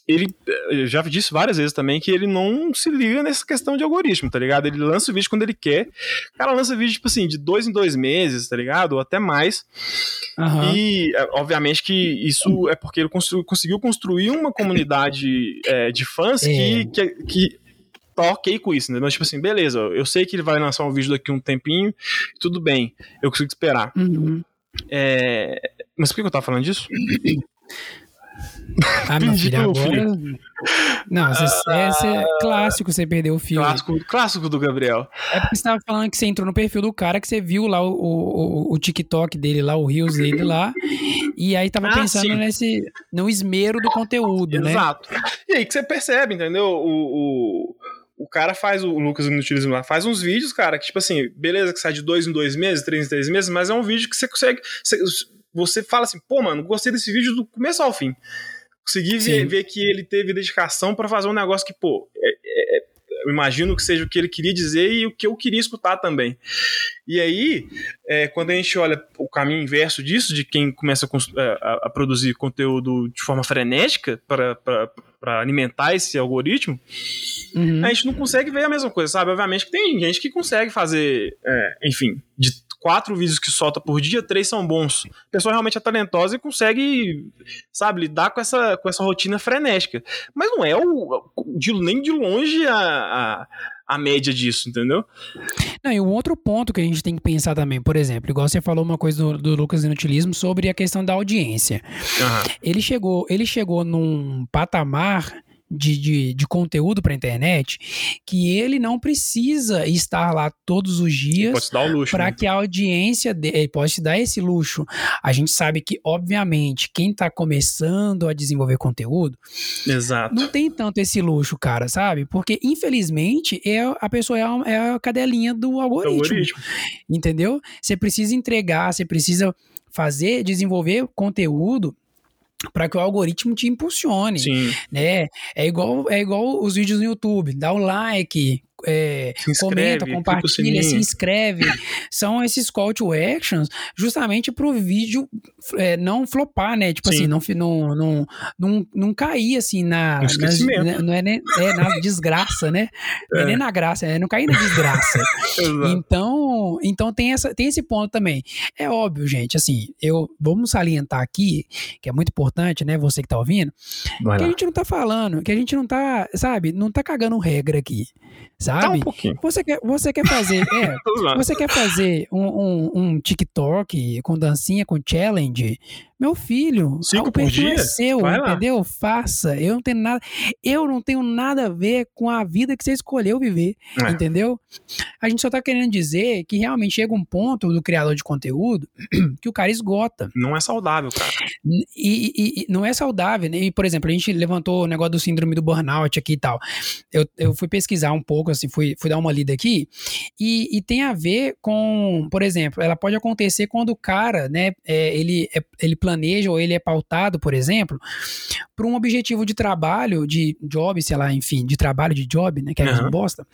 Ele eu já disse várias vezes também que ele não se liga nessa questão de algoritmo, tá ligado? Ele lança o vídeo quando ele quer. O cara lança vídeo, tipo assim, de dois em dois meses, tá ligado? Ou até mais.
Aham.
E, é, obviamente, que isso é porque ele conseguiu construir uma comunidade é, de fãs que,
É.
que, que tá ok com isso, né? Mas, tipo assim, beleza, eu sei que ele vai lançar um vídeo daqui um tempinho, tudo bem, eu consigo esperar.
Uhum.
É, Mas por que eu tava falando disso?
Ah, meu filho, agora. Não, você, é, você- clássico você perdeu o aí.
Clássico, clássico do Gabriel.
É porque você tava falando que você entrou no perfil do cara, que você viu lá o, o, o TikTok dele lá, o Reels dele lá, e aí tava
Ah,
pensando
sim.
nesse, no esmero do conteúdo, né?
Exato. E aí que você percebe, entendeu? O, o, o cara faz, o Lucas Inutilismo lá, faz uns vídeos, cara, que tipo assim, beleza que sai de dois em dois meses, três em três meses, mas é um vídeo que você consegue. Você, você fala assim, pô, mano, gostei desse vídeo do começo ao fim. Consegui ver, ver que ele teve dedicação pra fazer um negócio que, pô, é- eu imagino que seja o que ele queria dizer e o que eu queria escutar também. E aí, é, quando a gente olha o caminho inverso disso, de quem começa a, é, a- a produzir conteúdo de forma frenética para alimentar esse algoritmo,
Uhum.
a gente não consegue ver a mesma coisa, sabe? Obviamente que tem gente que consegue fazer, é, enfim, de quatro vídeos que solta por dia, três são bons. A pessoa realmente é talentosa e consegue, sabe, lidar com essa, com essa rotina frenética. Mas não é o, de- nem de longe a, a, a média disso, entendeu?
Não, e um outro ponto que a gente tem que pensar também, por exemplo, igual você falou uma coisa do, do Lucas Inutilismo sobre a questão da audiência.
Aham.
Ele chegou, ele chegou num patamar de, de, de conteúdo para internet que ele não precisa estar lá todos os dias para
né?
que a audiência de, pode se dar esse luxo. A gente sabe que, obviamente, quem tá começando a desenvolver conteúdo
Exato.
não tem tanto esse luxo, cara, sabe? Porque, infelizmente, é, a pessoa é a, é a cadelinha do algoritmo,
Algoritmo.
entendeu? Você precisa entregar, você precisa fazer, desenvolver conteúdo para que o algoritmo te impulsione
Sim.
né? É igual, é igual os vídeos no YouTube, dá o like, é, inscreve, comenta, compartilha, se inscreve. São esses call to actions justamente pro vídeo é, não flopar, né? Tipo Sim. assim, não, não, não, não, não cair assim na. na né, não é, nem, é na desgraça, né? Não é. nem na graça, é não cair na desgraça. então, então tem, essa, tem esse ponto também. É óbvio, gente, assim, eu vamos salientar aqui, que é muito importante, né? Você que tá ouvindo, Vai que lá. a gente não tá falando, que a gente não tá, sabe, não tá cagando regra aqui. Sabe? Tá um. Você quer, você quer fazer, é, você quer fazer um, um, um TikTok com dancinha, com challenge, meu filho,
Cinco o perfil é
seu, entendeu? Faça. Eu não tenho nada, eu não tenho nada a ver com a vida que você escolheu viver, é. entendeu? A gente só tá querendo dizer que realmente chega um ponto do criador de conteúdo que o cara esgota.
Não é saudável, cara.
E, e, e não é saudável. Né? E, por exemplo, a gente levantou o negócio do síndrome do burnout aqui e tal. Eu, eu fui pesquisar um pouco, assim, fui, fui dar uma lida aqui, e, e tem a ver com, por exemplo, ela pode acontecer quando o cara, né, é, ele, é, ele planeja ou ele é pautado, por exemplo, por um objetivo de trabalho, de job, sei lá, enfim, de trabalho, de job, né, que é uhum. bosta,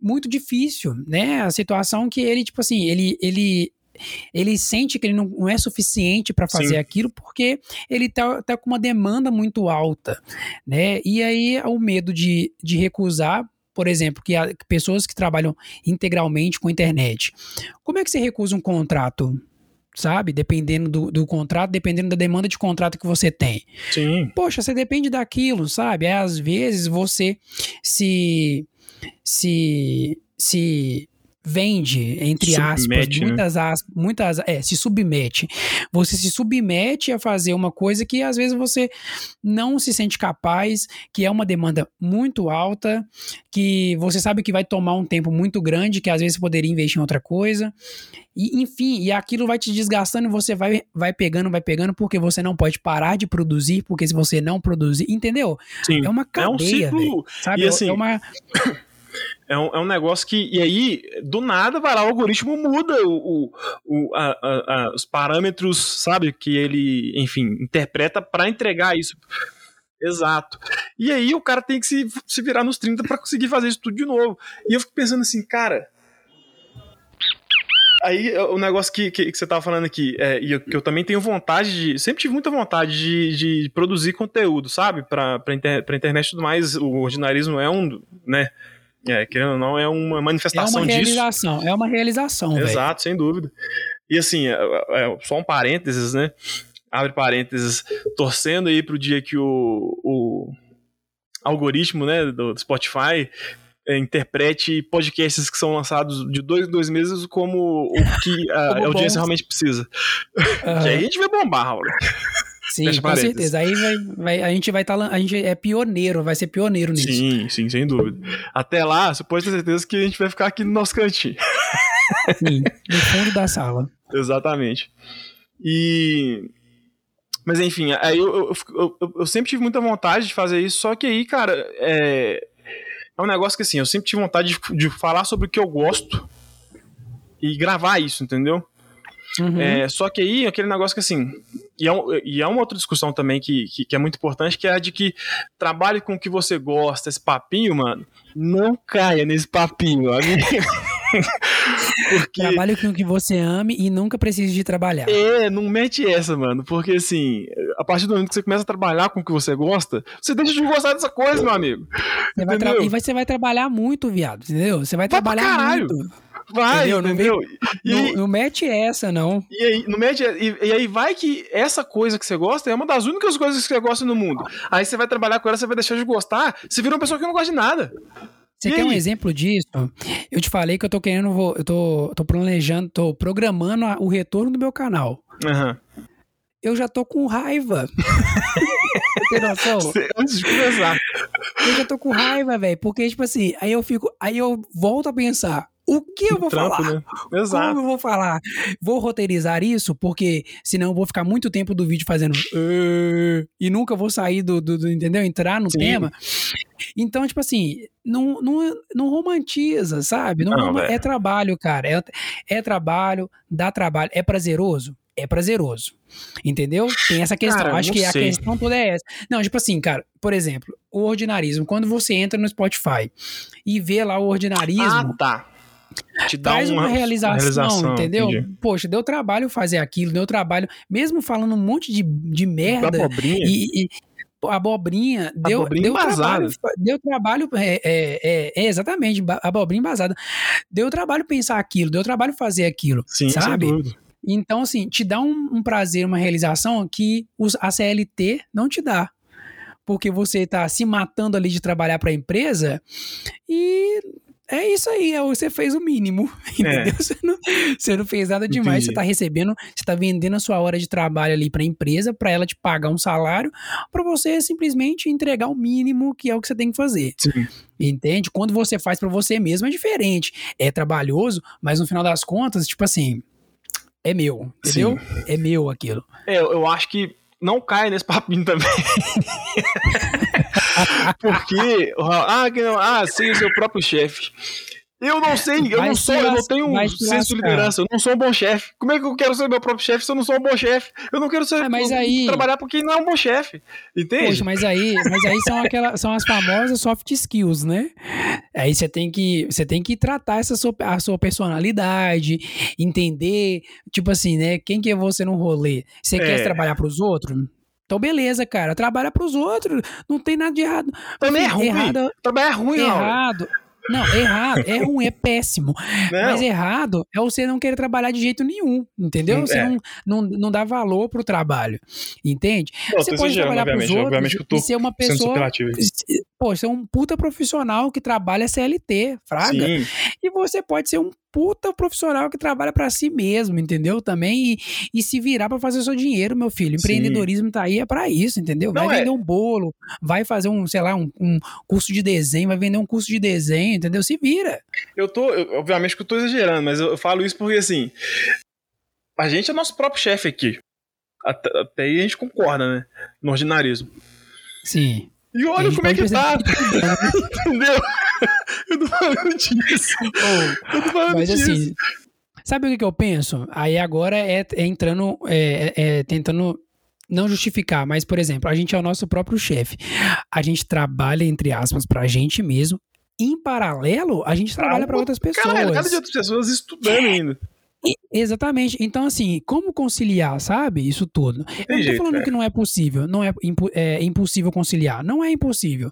muito difícil, né, a situação que ele, tipo assim, ele, ele ele sente que ele não, não é suficiente para fazer Sim. aquilo porque ele tá, tá, com uma demanda muito alta, né? E aí o medo de, de recusar, por exemplo, que, a, pessoas que trabalham integralmente com internet. Como é que você recusa um contrato? Sabe? Dependendo do, do contrato, dependendo da demanda de contrato que você tem.
Sim.
Poxa, você depende daquilo, sabe? Às vezes você se se se vende, entre submete, aspas, né? muitas aspas, muitas, é, se submete. Você se submete a fazer uma coisa que às vezes você não se sente capaz, que é uma demanda muito alta, que você sabe que vai tomar um tempo muito grande, que às vezes poderia investir em outra coisa. E, enfim, e aquilo vai te desgastando e você vai, vai pegando, vai pegando, porque você não pode parar de produzir, porque se você não produzir, entendeu?
Sim.
É uma cadeia, é um ciclo, véio, sabe?
Assim,
é uma
é um, é um negócio que. E aí, do nada, vai lá, o algoritmo muda o, o, a, a, a, os parâmetros, sabe? Que ele, enfim, interpreta para entregar isso. Exato. E aí o cara tem que se, se virar nos 30 para conseguir fazer isso tudo de novo. E eu fico pensando assim, cara. Aí o negócio que, que, que você tava falando aqui, é, e eu, que eu também tenho vontade de. Sempre tive muita vontade de, de produzir conteúdo, sabe? Pra, pra, inter, pra internet e tudo mais. O ordinarismo é um. né? É, querendo ou não, é uma manifestação
disso.
É uma
realização, disso. é uma realização,
Exato,
véio.
sem dúvida. E assim, é, é, só um parênteses, né? Abre parênteses, torcendo aí pro dia que o, o algoritmo, né, do Spotify é, interprete podcasts que são lançados de dois em dois meses como o que a audiência realmente precisa. Uhum. que aí a gente vai bombar, Raul.
Sim, Fecha com parênteses. certeza. Aí vai, vai, a gente vai estar. Tá, a gente é pioneiro, vai ser pioneiro nisso.
Sim, sim, sem dúvida. Até lá, você pode ter certeza que a gente vai ficar aqui no nosso cantinho.
Sim, no fundo da sala.
Exatamente. E. Mas enfim, aí eu, eu, eu, eu, sempre tive muita vontade de fazer isso, só que aí, cara, é, é um negócio que assim, eu sempre tive vontade de, de falar sobre o que eu gosto e gravar isso, entendeu? Uhum. É, só que aí, aquele negócio que assim. E é, um, e é uma outra discussão também que, que, que, é muito importante, que é a de que trabalhe com o que você gosta, esse papinho, mano. Não caia nesse papinho, amigo.
porque... Trabalhe com o que você ame e nunca precise de trabalhar.
É, não mete essa, mano. Porque assim, a partir do momento que você começa a trabalhar com o que você gosta, você deixa de gostar dessa coisa, meu amigo.
Você vai e você vai trabalhar muito, viado, entendeu? Você vai, vai trabalhar muito.
Vai, entendeu? entendeu?
Não, não, não, mete essa, não.
E aí, não mete, e, e, aí vai que essa coisa que você gosta é uma das únicas coisas que você gosta no mundo. Aí você vai trabalhar com ela, você vai deixar de gostar, você vira uma pessoa que não gosta de nada.
Você e quer aí? um exemplo disso? Eu te falei que eu tô querendo, vou, eu tô, tô planejando, tô programando o retorno do meu canal.
Uhum.
Eu já tô com raiva. Tem noção?
Antes de começar.
Eu já tô com raiva, velho. Porque, tipo assim, aí eu fico. Aí eu volto a pensar o que eu vou Trampo, falar? Né?
Exato.
Como eu vou falar? Vou roteirizar isso, porque senão eu vou ficar muito tempo do vídeo fazendo e nunca vou sair do, do, do entendeu? Entrar no Sim. tema. Então, tipo assim, não, não, não romantiza, sabe? Não, não é trabalho, cara. É, é trabalho, dá trabalho. É prazeroso? é prazeroso. Entendeu? Tem essa questão.
Cara,
Acho que a
sei.
questão toda é essa. Não, tipo assim, cara, por exemplo, o ordinarismo. Quando você entra no Spotify e vê lá o ordinarismo,
Ah, tá. Te dá
traz uma, realização, entendeu?
entendi.
Poxa, deu trabalho fazer aquilo, deu trabalho, mesmo falando um monte de, de
Da
merda
abobrinha.
e, e- abobrinha, deu,
Abobrinha
deu
embasada.
trabalho, deu trabalho, é, é, é, é, exatamente, abobrinha embasada. Deu trabalho pensar aquilo, deu trabalho fazer aquilo,
Sim,
sabe? Então, assim, te dá um, um prazer, uma realização que os, a CLT não te dá. Porque você tá se matando ali de trabalhar para a empresa e é isso aí, é, você fez o mínimo, entendeu? Você, não, você não fez nada demais,
É. Entendi.
você tá recebendo, você tá vendendo a sua hora de trabalho ali para a empresa, para ela te pagar um salário, para você simplesmente entregar o mínimo que é o que você tem que fazer.
Sim.
Entende? Quando você faz para você mesmo é diferente. É trabalhoso, mas no final das contas, tipo assim, é meu, entendeu? É meu aquilo.
É, eu eu acho que não cai nesse papinho também. Porque, ah, não, ah, seja seu próprio chefe. Eu não sei, eu
Vai
não sou, eu não tenho um
se
senso de liderança, eu não sou um bom chefe. Como é que eu quero ser meu próprio chefe se eu não sou um bom chefe? Eu não quero ser
Ah, mas aí-
trabalhar por quem não é um bom chefe. Entende?
Poxa, mas aí, mas aí são, aquela, são as famosas soft skills, né? Aí você tem que, você tem que tratar essa sua, a sua personalidade, entender, tipo assim, né? Quem que é você no rolê? Você
É.
quer trabalhar pros outros? Então, beleza, cara. Trabalha pros outros. Não tem nada de errado.
Também é ruim.
Errado,
Também é ruim,
errado. Não, errado. É ruim, é péssimo.
Não.
Mas errado é você não querer trabalhar de jeito nenhum, entendeu? Você
É.
não, não, não dá valor pro trabalho, entende?
Não,
você pode trabalhar pros
obviamente,
outros e ser uma pessoa... Pô, você é um puta profissional que trabalha CLT, fraga.
Sim,
E você pode ser um puta profissional que trabalha pra si mesmo, entendeu? Também e, e se virar pra fazer o seu dinheiro, meu filho.
Sim.
Empreendedorismo tá aí é pra isso, entendeu? Vai
Não, é-
vender um bolo, vai fazer um, sei lá, um, um curso de desenho, vai vender um curso de desenho, entendeu? Se vira.
eu tô, eu- obviamente que eu tô exagerando, mas eu, eu falo isso porque assim, a gente é nosso próprio chefe aqui. Até, até aí a gente concorda, né? No ordinarismo.
Sim.
E olha como é que tá, entendeu? Eu tô falando disso. Eu tô falando
Mas
disso.
assim, sabe o que, que eu penso? Aí agora é, é entrando, é, é- é tentando não justificar, mas, por exemplo, a gente é o nosso próprio chefe. A gente trabalha, entre aspas, pra gente mesmo. Em paralelo, a gente trabalha pra outras pessoas.
Caralho, cada de outras pessoas estudando ainda.
Exatamente. Então, assim, como conciliar, sabe? Isso tudo. Eu não tô
jeito,
falando
é.
que não é possível, não é, impo- é impossível conciliar. Não é impossível.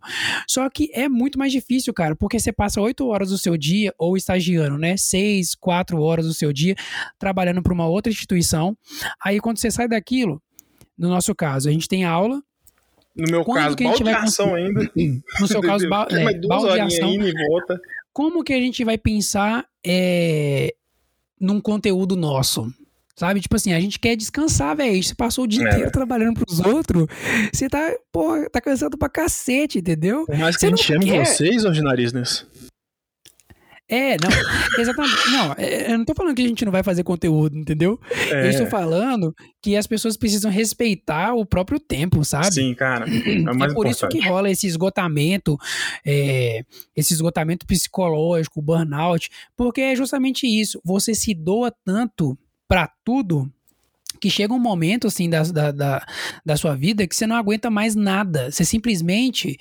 Só que é muito mais difícil, cara, porque você passa oito horas do seu dia, ou estagiando, né? Seis, quatro horas do seu dia, trabalhando para uma outra instituição. Aí, quando você sai daquilo, no nosso caso, a gente tem aula,
No meu
Quando
caso,
gente vai
baldeação ainda.
no seu caso, ba
Tem
é, baldeação. como que a gente vai pensar é, num conteúdo nosso? Sabe? Tipo assim, a gente quer descansar, velho. Você passou o dia
É.
inteiro trabalhando pros outros. Você tá, porra, tá cansado pra cacete, entendeu?
Por mais que
Você
a gente chame
quer?
vocês, ordinaristas.
É, não, exatamente. Não, é, eu não tô falando que a gente não vai fazer conteúdo, entendeu?
É,
Eu estou falando que as pessoas precisam respeitar o próprio tempo, sabe?
Sim, cara. É
é por isso
importante.
que rola esse esgotamento, é, esse esgotamento psicológico, burnout, porque é justamente isso. Você se doa tanto pra tudo que chega um momento assim da, da, da, da sua vida que você não aguenta mais nada. Você simplesmente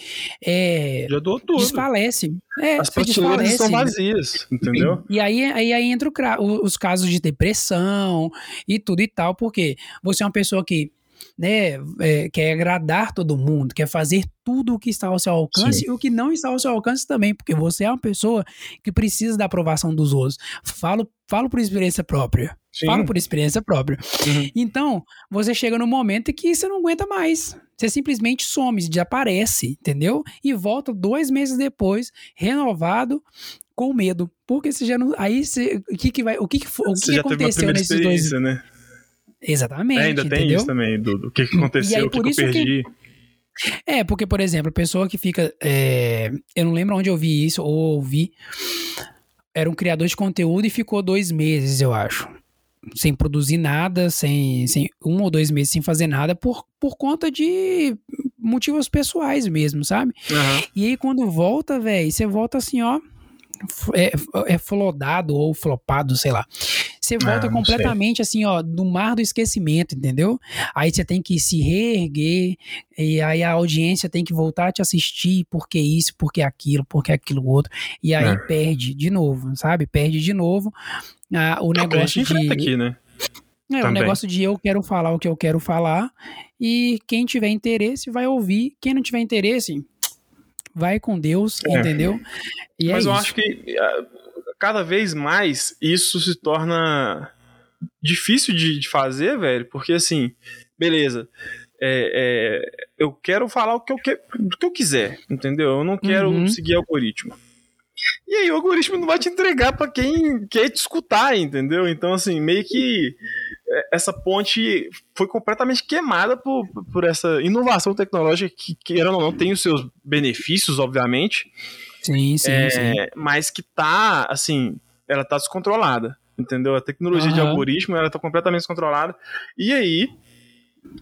é,
Já dou tudo.
desfalece. É,
As prateleiras estão vazias, entendeu?
E aí, aí, aí entra o- os casos de depressão e tudo e tal, porque você é uma pessoa que né, é, quer agradar todo mundo, quer fazer tudo o que está ao seu alcance
Sim.
e o que não está ao seu alcance também, porque você é uma pessoa que precisa da aprovação dos outros. Falo, falo por experiência própria.
Sim.
Falo por experiência própria.
Uhum.
Então, você chega no momento em que você não aguenta mais. Você simplesmente some, desaparece, entendeu? E volta dois meses depois, renovado, com medo. Porque você já não. Aí você. O que, que vai. O que, que, o que, que
já teve uma
aconteceu nesses dois.
né?
Exatamente.
É, ainda tem
entendeu?
isso também, do, do que, que aconteceu,
aí,
o que, que eu
isso que-
perdi.
É, porque, por exemplo, a pessoa que fica. é, eu não lembro onde eu vi isso, ou ouvi. Era um criador de conteúdo e ficou dois meses, eu acho. Sem produzir nada, sem, sem um ou dois meses sem fazer nada, por, por conta de motivos pessoais mesmo, sabe?
Aham.
E aí, quando volta, velho, você volta assim, ó. É, é flodado ou flopado, sei lá. Você volta ah, completamente assim, ó, no mar do esquecimento, entendeu? Aí você tem que se reerguer, e aí a audiência tem que voltar a te assistir, porque isso, porque aquilo, porque aquilo outro, e aí é. perde de novo, sabe? Perde de novo ah, o negócio de...
Aqui, né?
É, Também. o negócio de eu quero falar o que eu quero falar, e quem tiver interesse vai ouvir, quem não tiver interesse, vai com Deus, é. entendeu?
E é Mas é eu isso. acho que ah, cada vez mais isso se torna difícil de, de fazer, velho, porque assim, beleza. É, é, eu quero falar o que eu, que, o que eu quiser, entendeu? Eu não quero uhum. seguir algoritmo. E aí o algoritmo não vai te entregar para quem quer te escutar, entendeu? Então, assim, meio que é, essa ponte foi completamente queimada por, por essa inovação tecnológica que, querendo ou não, tem os seus benefícios, obviamente.
Sim, sim, é, sim.
Mas que tá, assim, ela tá descontrolada, entendeu? A tecnologia uhum. de algoritmo, ela tá completamente descontrolada. E aí,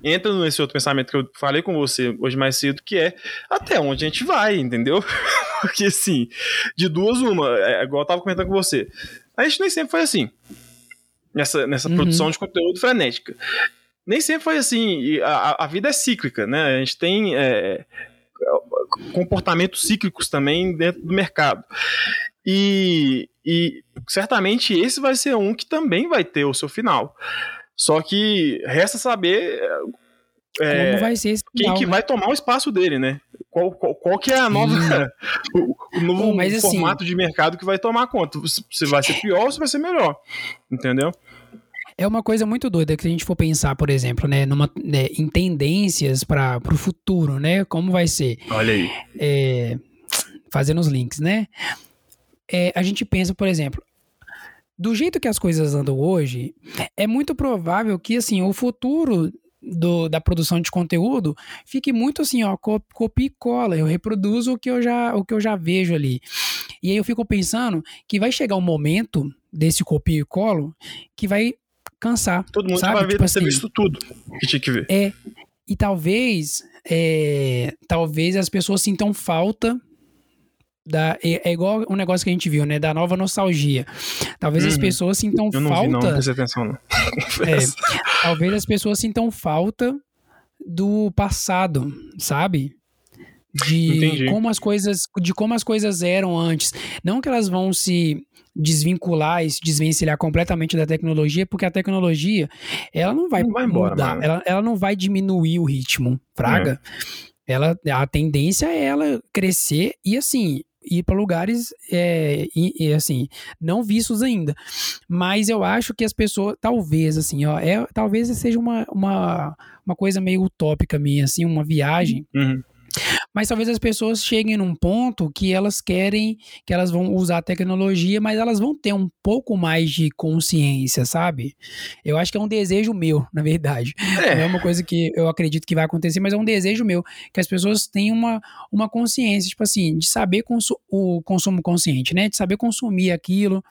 entra nesse outro pensamento que eu falei com você hoje mais cedo, que é até onde a gente vai, entendeu? Porque, assim, de duas uma, é, igual eu tava comentando com você, a gente nem sempre foi assim nessa, nessa uhum. produção de conteúdo frenética. Nem sempre foi assim, a, a vida é cíclica, né? A gente tem é, comportamentos cíclicos também dentro do mercado. E, e certamente esse vai ser um que também vai ter o seu final. Só que resta saber
é, como vai ser esse
final, quem que né? vai tomar o espaço dele, né? Qual, qual, qual que é a nova o, o, novo Bom, assim, formato assim, de mercado que vai tomar conta? Se vai ser pior ou se vai ser melhor, entendeu?
É uma coisa muito doida que a gente for pensar, por exemplo, né, numa, né, em tendências para o futuro, né? Como vai ser?
Olha aí.
É, fazendo os links, né? É, a gente pensa, por exemplo, do jeito que as coisas andam hoje, é muito provável que assim o futuro do, da produção de conteúdo fique muito assim, ó, copia e cola. Eu reproduzo o que eu já o que eu já vejo ali. E aí eu fico pensando que vai chegar um momento desse copia e colo que vai cansar.
Todo mundo
sabe?
vai ver tipo assim, visto tudo que tinha que ver.
É. E talvez, é, talvez as pessoas sintam falta da, é, é, igual um negócio que a gente viu, né? Da nova nostalgia. Talvez as pessoas sintam
Eu não
falta.
Vi, não, não atenção, não.
é, talvez as pessoas sintam falta do passado, sabe? De Entendi. como as coisas, de como as coisas eram antes. Não que elas vão se desvincular e se desvencilhar completamente da tecnologia, porque a tecnologia, ela não vai,
não vai embora,
mudar, ela, ela não vai diminuir o ritmo, praga. É. Ela, a tendência é ela crescer e assim, ir para lugares é, e, e, assim não vistos ainda mas eu acho que as pessoas talvez assim ó é talvez seja uma, uma, uma coisa meio utópica minha assim uma viagem
uhum.
Mas talvez as pessoas cheguem num ponto que elas querem, que elas vão usar a tecnologia, mas elas vão ter um pouco mais de consciência, sabe? Eu acho que é um desejo meu, na verdade. É. Não é uma coisa que eu acredito que vai acontecer, mas é um desejo meu, que as pessoas tenham uma, uma consciência, tipo assim, de saber consu o consumo consciente, né? De saber consumir aquilo,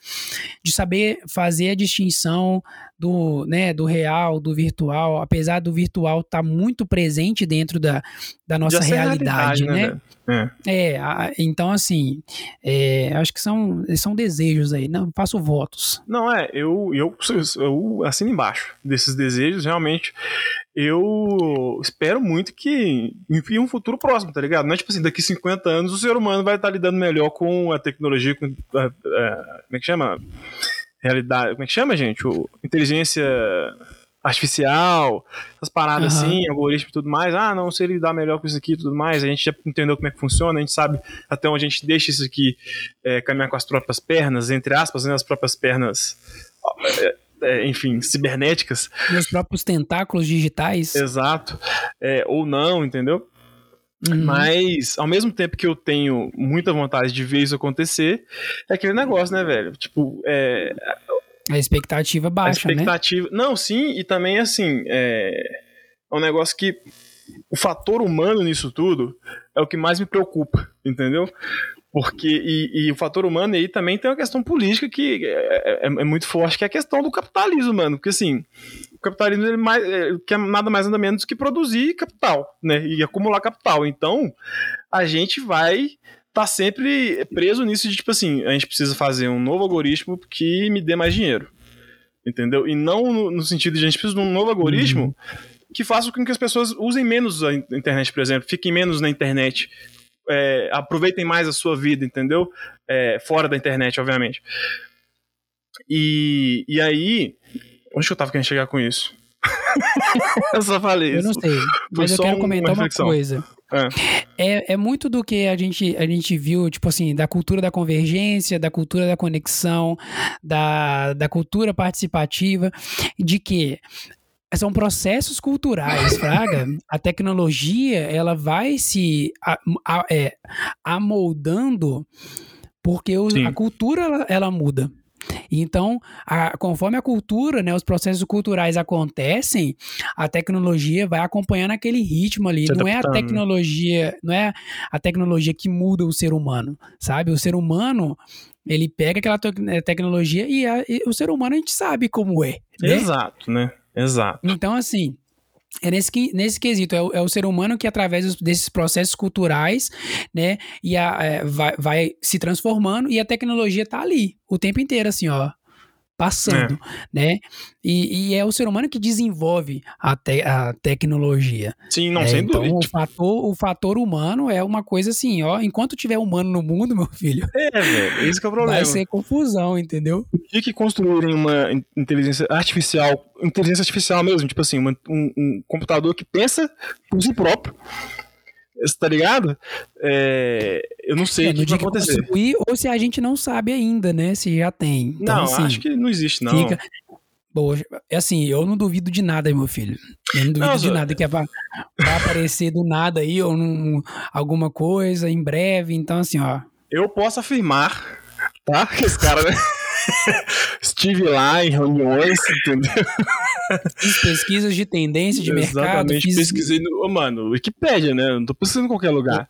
de saber fazer a distinção do, né, do real, do virtual, apesar do virtual estar tá muito presente dentro da, da nossa realidade, realidade, né? né? É, é a, então assim, é, acho que são, são desejos aí, não faço votos.
Não, é, eu, eu, eu assino embaixo desses desejos, realmente, eu espero muito que em um futuro próximo, tá ligado? Não é tipo assim, daqui 50 anos o ser humano vai estar tá lidando melhor com a tecnologia, com a, a, como é que chama? realidade. Como é que chama, gente? O, inteligência artificial, essas paradas uhum. assim, algoritmo e tudo mais. Ah, não, se ele dá melhor com isso aqui e tudo mais, a gente já entendeu como é que funciona, a gente sabe até onde a gente deixa isso aqui é, caminhar com as próprias pernas, entre aspas, né, as próprias pernas. É, é, enfim, cibernéticas.
Os próprios tentáculos digitais.
Exato. É, ou não, entendeu? Uhum. Mas, ao mesmo tempo que eu tenho muita vontade de ver isso acontecer, é aquele negócio, né, velho? Tipo, é.
A expectativa baixa,
a expectativa... né? Não, sim, e também, assim, é... é um negócio que o fator humano nisso tudo é o que mais me preocupa, entendeu? Porque, e, e, o fator humano aí também tem uma questão política que é, é, é, muito forte, que é a questão do capitalismo, mano. Porque assim, o capitalismo ele mais, é, quer nada mais nada menos que produzir capital, né? E acumular capital. Então, a gente vai tá sempre preso nisso de tipo assim, a gente precisa fazer um novo algoritmo que me dê mais dinheiro. entendeu? E não no, no sentido de a gente precisa de um novo algoritmo uhum. que faça com que as pessoas usem menos a internet, por exemplo, fiquem menos na internet, é, aproveitem mais a sua vida, entendeu? É, fora da internet, obviamente. E, e aí, onde que eu tava querendo chegar com isso? eu só falei
isso. Eu não sei, mas eu quero comentar uma, uma coisa. É. é. É, muito do que a gente, a gente viu, tipo assim, da cultura da convergência, da cultura da conexão, da, da cultura participativa, de que são processos culturais, Fraga. A tecnologia, ela vai se a, a, é, amoldando porque o, a cultura, ela, ela muda. Então, a, conforme a cultura, né, os processos culturais acontecem, a tecnologia vai acompanhando aquele ritmo ali. Você não tá é a tecnologia, não é a tecnologia que muda o ser humano, sabe? O ser humano ele pega aquela te tecnologia e, a, e, o ser humano a gente sabe como é.
Né? Exato, né? Exato.
Então, assim, é nesse, nesse quesito, é o, é o, ser humano que, através desses processos culturais, né, e a, é, vai, vai, se transformando e a tecnologia tá ali o tempo inteiro, assim, ó passando, é. né? E, e, é o ser humano que desenvolve a, te, a tecnologia.
Sim, não,
é,
sem
então,
dúvida.
O fator, o fator humano é uma coisa assim, ó, enquanto tiver humano no mundo, meu filho.
É, velho, esse é o problema.
Vai ser confusão, entendeu?
O dia que construírem uma inteligência artificial, inteligência artificial mesmo, tipo assim, uma, um, um computador que pensa por si próprio, tá ligado? É, eu não sei é, o que vai acontecer.
Construir, ou se a gente não sabe ainda, né? Se já tem. Então,
não,
assim,
acho que não existe, não. Fica...
É assim, eu não duvido de nada, meu filho. Eu não duvido não, de nada que é vai aparecer do nada aí, ou num, alguma coisa em breve. Então, assim, ó.
Eu posso afirmar, tá? Que esse cara, né? Estive lá em reuniões, entendeu?
Fiz pesquisas de tendência de
Exatamente,
mercado.
Exatamente, fiz... pesquisei no. Oh, mano, Wikipédia, né? Não tô pesquisando em qualquer lugar.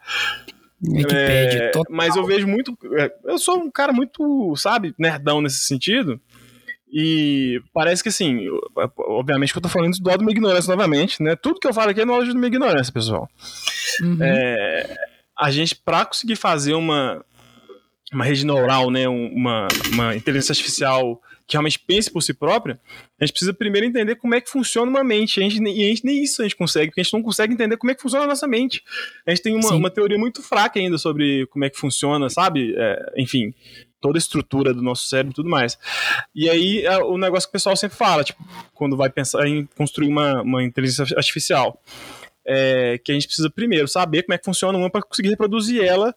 Wikipédia, é,
Mas eu vejo muito. É, eu sou um cara muito, sabe, nerdão nesse sentido. E parece que assim, obviamente que eu tô falando do lado da minha ignorância novamente, né? Tudo que eu falo aqui é no da minha ignorância, pessoal. Uhum. É, a gente, pra conseguir fazer uma, uma rede neural, né, uma, uma inteligência artificial que realmente pense por si própria, a gente precisa primeiro entender como é que funciona uma mente. A gente, e a gente nem isso a gente consegue, porque a gente não consegue entender como é que funciona a nossa mente. A gente tem uma, uma teoria muito fraca ainda sobre como é que funciona, sabe? É, enfim, toda a estrutura do nosso cérebro e tudo mais. E aí é o negócio que o pessoal sempre fala, tipo, quando vai pensar em construir uma, uma inteligência artificial. É, que a gente precisa primeiro saber como é que funciona uma para conseguir reproduzir ela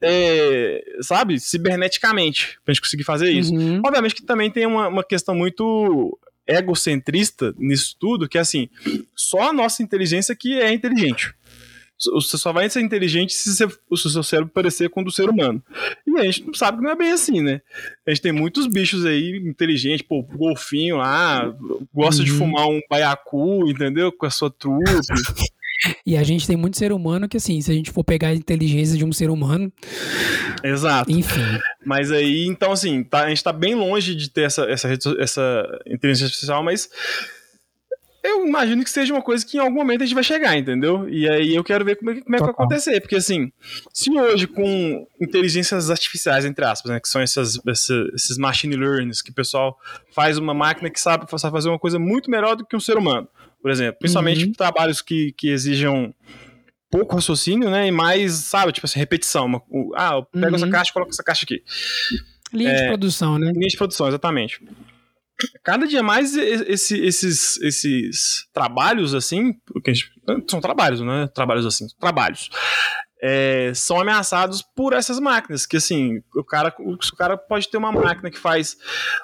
é, sabe, ciberneticamente, pra gente conseguir fazer isso. Uhum. Obviamente que também tem uma, uma questão muito egocentrista nisso tudo, que é assim, só a nossa inteligência que é inteligente. Você só vai ser inteligente se, você, se o seu cérebro parecer com o do ser humano. E a gente sabe que não é bem assim, né? A gente tem muitos bichos aí inteligentes, pô, o golfinho lá, gosta uhum. de fumar um baiacu, entendeu? Com a sua trupe.
E a gente tem muito ser humano que, assim, se a gente for pegar a inteligência de um ser humano.
Exato.
Enfim.
Mas aí, então, assim, tá, a gente tá bem longe de ter essa, essa, essa inteligência artificial, mas eu imagino que seja uma coisa que em algum momento a gente vai chegar, entendeu? E aí eu quero ver como é, como é que vai acontecer. Porque, assim, se hoje com inteligências artificiais, entre aspas, né, que são essas, esses machine learnings, que o pessoal faz uma máquina que sabe, sabe fazer uma coisa muito melhor do que um ser humano por exemplo. Principalmente uhum. trabalhos que, que exijam pouco raciocínio, né? E mais, sabe, tipo assim, repetição. Uma, ah, eu pego uhum. essa caixa e coloco essa caixa aqui.
Linha é, de produção, né?
Linha de produção, exatamente. Cada dia mais esse, esses, esses trabalhos, assim, porque são trabalhos, né? Trabalhos assim, trabalhos é, são ameaçados por essas máquinas. Que assim, o cara, o, o cara pode ter uma máquina que faz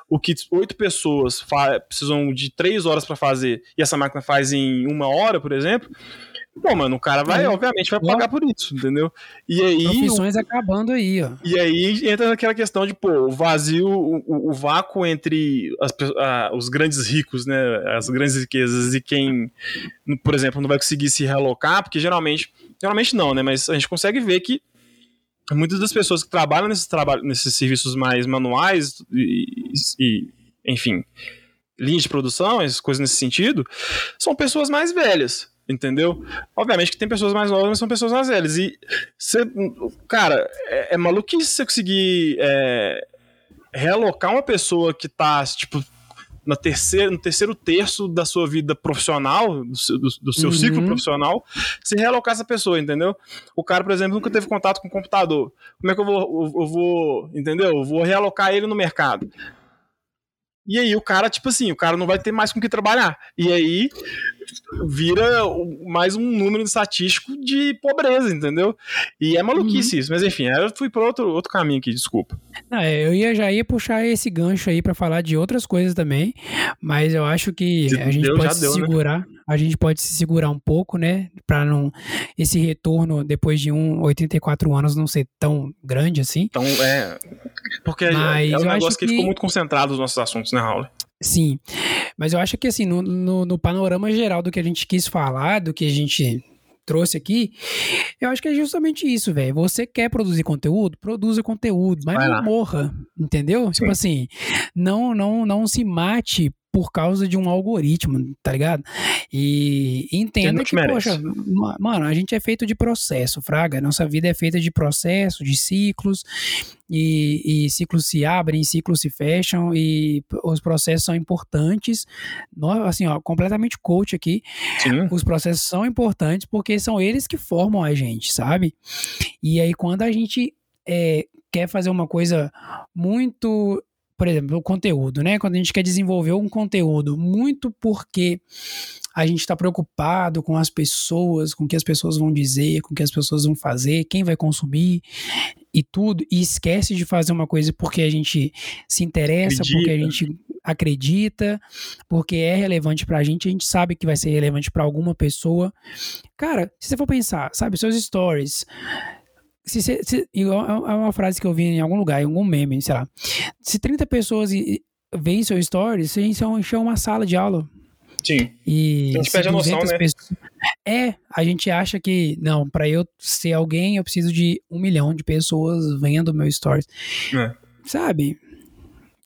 o que oito pessoas precisam de três horas para fazer, e essa máquina faz em uma hora, por exemplo. Bom, mano, o cara vai, é. obviamente, vai pagar por isso, entendeu? E aí.
Profissões o, acabando aí, ó.
E aí entra naquela questão de, pô, o vazio, o, o vácuo entre as, a, os grandes ricos, né? As grandes riquezas e quem, por exemplo, não vai conseguir se realocar, porque geralmente Geralmente não, né? Mas a gente consegue ver que muitas das pessoas que trabalham nesses, traba nesses serviços mais manuais e, e, enfim, linhas de produção, essas coisas nesse sentido, são pessoas mais velhas, entendeu? Obviamente que tem pessoas mais novas, mas são pessoas mais velhas. E, cê, cara, é, é maluquice você conseguir é, realocar uma pessoa que tá, tipo, na terceira, no terceiro terço da sua vida profissional, do seu, do, do seu uhum. ciclo profissional, se realocar essa pessoa, entendeu? O cara, por exemplo, nunca teve contato com o computador. Como é que eu vou, eu, eu vou entendeu? Eu vou realocar ele no mercado. E aí o cara, tipo assim, o cara não vai ter mais com que trabalhar. E aí vira mais um número estatístico de pobreza, entendeu? E é maluquice uhum. isso. Mas enfim, eu fui para outro, outro caminho aqui, desculpa.
Não, é, eu ia, já ia puxar esse gancho aí para falar de outras coisas também, mas eu acho que a gente deu, pode se deu, né? segurar. Né? A gente pode se segurar um pouco, né? Para não esse retorno depois de um 84 anos não ser tão grande assim.
Então, é. Porque mas é um negócio que, que ficou muito concentrado nos nossos assuntos, né, Raul?
Sim. Mas eu acho que, assim, no, no, no, panorama geral do que a gente quis falar, do que a gente trouxe aqui, eu acho que é justamente isso, velho. Você quer produzir conteúdo? Produza conteúdo, mas não morra, entendeu? Sim. Tipo assim, não, não, não se mate por causa de um algoritmo, tá ligado? E entenda que, poxa, mano, a gente é feito de processo, fraga. Nossa vida é feita de processo, de ciclos, e, e ciclos se abrem, ciclos se fecham, e os processos são importantes. Assim, ó, completamente coach aqui. Sim. Os processos são importantes porque são eles que formam a gente, sabe? E aí, quando a gente é, quer fazer uma coisa muito por exemplo, o conteúdo, né? Quando a gente quer desenvolver um conteúdo, muito porque a gente está preocupado com as pessoas, com o que as pessoas vão dizer, com o que as pessoas vão fazer, quem vai consumir e tudo, e esquece de fazer uma coisa porque a gente se interessa, acredita. porque a gente acredita, porque é relevante pra gente, a gente sabe que vai ser relevante para alguma pessoa. Cara, se você for pensar, sabe, seus stories, se, se, se, é uma frase que eu vi em algum lugar, em algum meme, sei lá. Se 30 pessoas veem seu story, você enche uma sala de aula.
Sim.
E
a gente perde a noção, né? Pessoas...
É, a gente acha que, não, para eu ser alguém, eu preciso de um milhão de pessoas vendo meu stories. É. Sabe?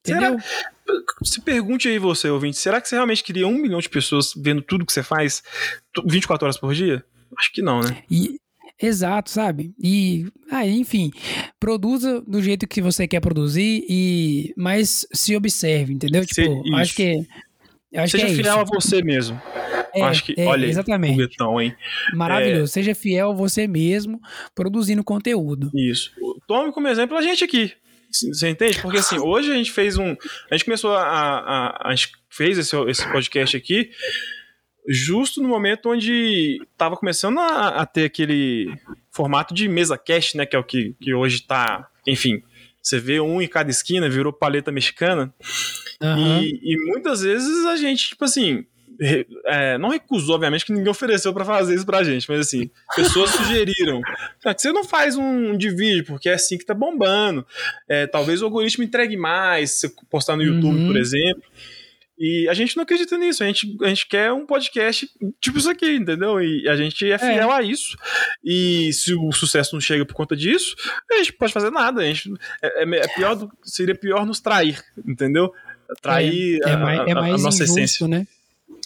Entendeu? Será? Se pergunte aí você, ouvinte, será que você realmente queria um milhão de pessoas vendo tudo que você faz 24 horas por dia? Acho que não, né?
E, Exato, sabe? E, ah, enfim, produza do jeito que você quer produzir e mas se observe, entendeu? Tipo, acho que acho
Seja
que é
fiel
isso.
a você mesmo.
É,
acho que,
é,
olha,
exatamente.
Foguetão, hein?
Maravilhoso. É... Seja fiel a você mesmo, produzindo conteúdo.
Isso. Tome como exemplo a gente aqui. Você entende? Porque assim, hoje a gente fez um. A gente começou a. a, a gente fez esse, esse podcast aqui justo no momento onde estava começando a, a, ter aquele formato de mesa cast, né, que é o que, que hoje está, enfim, você vê um em cada esquina, virou paleta mexicana. Uhum. E, e, muitas vezes a gente, tipo assim, é, não recusou, obviamente, que ninguém ofereceu para fazer isso pra gente, mas assim, pessoas sugeriram. Ah, que você não faz um de vídeo, porque é assim que tá bombando. É, talvez o algoritmo entregue mais, se você postar no YouTube, uhum. por exemplo. E a gente não acredita nisso, a gente, a gente quer um podcast tipo isso aqui, entendeu? E a gente é fiel é. a isso. E se o sucesso não chega por conta disso, a gente pode fazer nada. A gente, é, é, é pior do, seria pior nos trair, entendeu? Trair
é, é mais, a, a, a nossa injusto, essência. Né?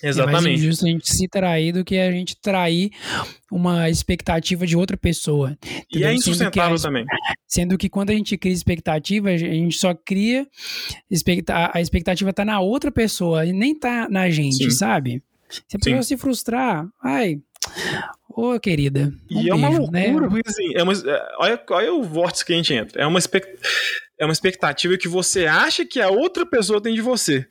Exatamente. É mais
injusto a gente se trair do que a gente trair uma expectativa de outra pessoa.
Entendeu? E é insustentável
a,
também.
Sendo que quando a gente cria expectativa, a gente só cria. A expectativa tá na outra pessoa e nem tá na gente, Sim. sabe? Se a pessoa se frustrar, ai. Ô, querida. Um e beijo,
é uma loucura,
né?
porque assim, é uma, é, olha, olha o vórtice que a gente entra. É uma, é uma expectativa que você acha que a outra pessoa tem de você.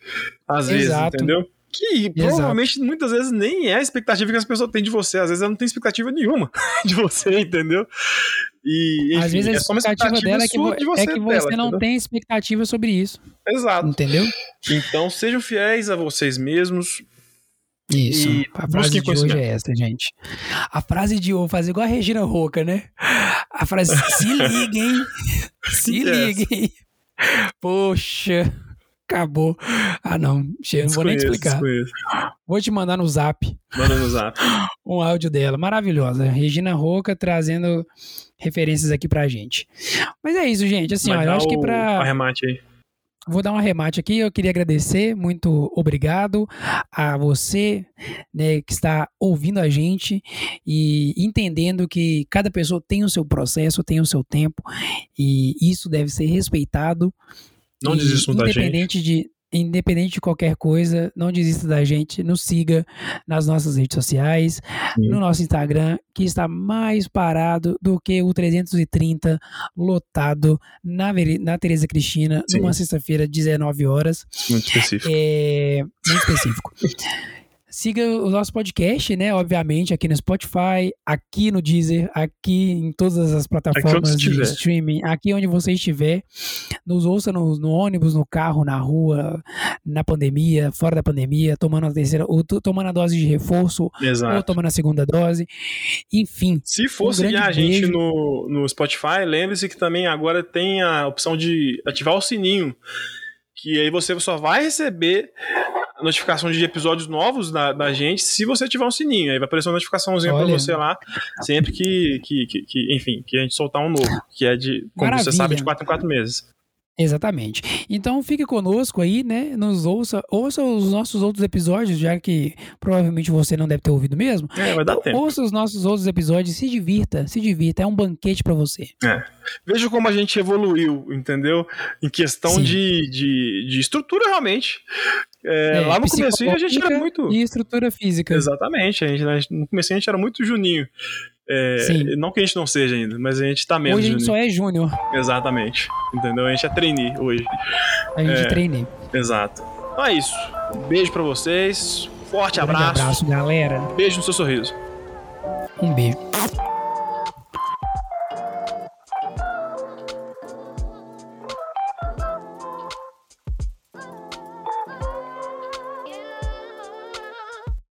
Às Exato. vezes, entendeu? Que provavelmente muitas vezes nem é a expectativa que as pessoas têm de você. Às vezes ela não tem expectativa nenhuma de você, entendeu? E, enfim,
Às vezes a
é
expectativa, expectativa dela é que, de você, é que você dela, não entendeu? tem expectativa sobre isso.
Exato.
Entendeu?
Então sejam fiéis a vocês mesmos.
Isso. a frase de hoje é essa, gente. A frase de hoje, fazer igual a Regina Roca, né? A frase, se liguem, se liguem. Poxa acabou. Ah, não. Chega, não vou nem explicar. Desconheço. Vou te mandar no zap.
Manda no zap.
um áudio dela. Maravilhosa. Regina Roca trazendo referências aqui pra gente. Mas é isso, gente. Assim, ó, eu acho que pra.
Arremate aí.
Vou dar um arremate aqui. Eu queria agradecer, muito obrigado a você né, que está ouvindo a gente e entendendo que cada pessoa tem o seu processo, tem o seu tempo e isso deve ser respeitado
não desistam da gente.
Independente de. independente de qualquer coisa, não desista da gente, nos siga nas nossas redes sociais, Sim. no nosso Instagram, que está mais parado do que o 330 lotado na, na Tereza Cristina, Sim. numa sexta-feira, 19 horas.
Muito específico.
É, muito específico. Siga o nosso podcast, né? Obviamente, aqui no Spotify, aqui no Deezer, aqui em todas as plataformas de streaming, aqui onde você estiver. Nos ouça no, no, ônibus, no carro, na rua, na pandemia, fora da pandemia, tomando a terceira, ou tomando a dose de reforço, Exato. ou tomando a segunda dose. Enfim.
Se for um seguir a gente no, no Spotify, lembre-se que também agora tem a opção de ativar o sininho. Que aí você só vai receber notificação de episódios novos da, da gente se você tiver um sininho. Aí vai aparecer uma notificaçãozinha pra você lá, sempre que, que, que, que, enfim, que a gente soltar um novo, que é de, como Maravilha. você sabe, de 4 em 4 meses.
Exatamente. Então fique conosco aí, né? Nos ouça, ouça os nossos outros episódios, já que provavelmente você não deve ter ouvido mesmo.
É, vai dar então, tempo.
Ouça os nossos outros episódios, se divirta, se divirta, é um banquete para você.
É. Veja como a gente evoluiu, entendeu? Em questão de, de, de estrutura realmente. É, é, lá no começo a gente era muito.
E estrutura física.
Exatamente. A gente, no começo a gente era muito juninho. É, não que a gente não seja ainda, mas a gente tá mesmo.
Hoje a gente só é júnior.
Exatamente. Entendeu? A gente é trainee hoje.
A gente é, trainee.
Exato. Então é isso. Um beijo pra vocês. Forte um abraço.
abraço, galera.
Beijo no seu sorriso.
Um beijo.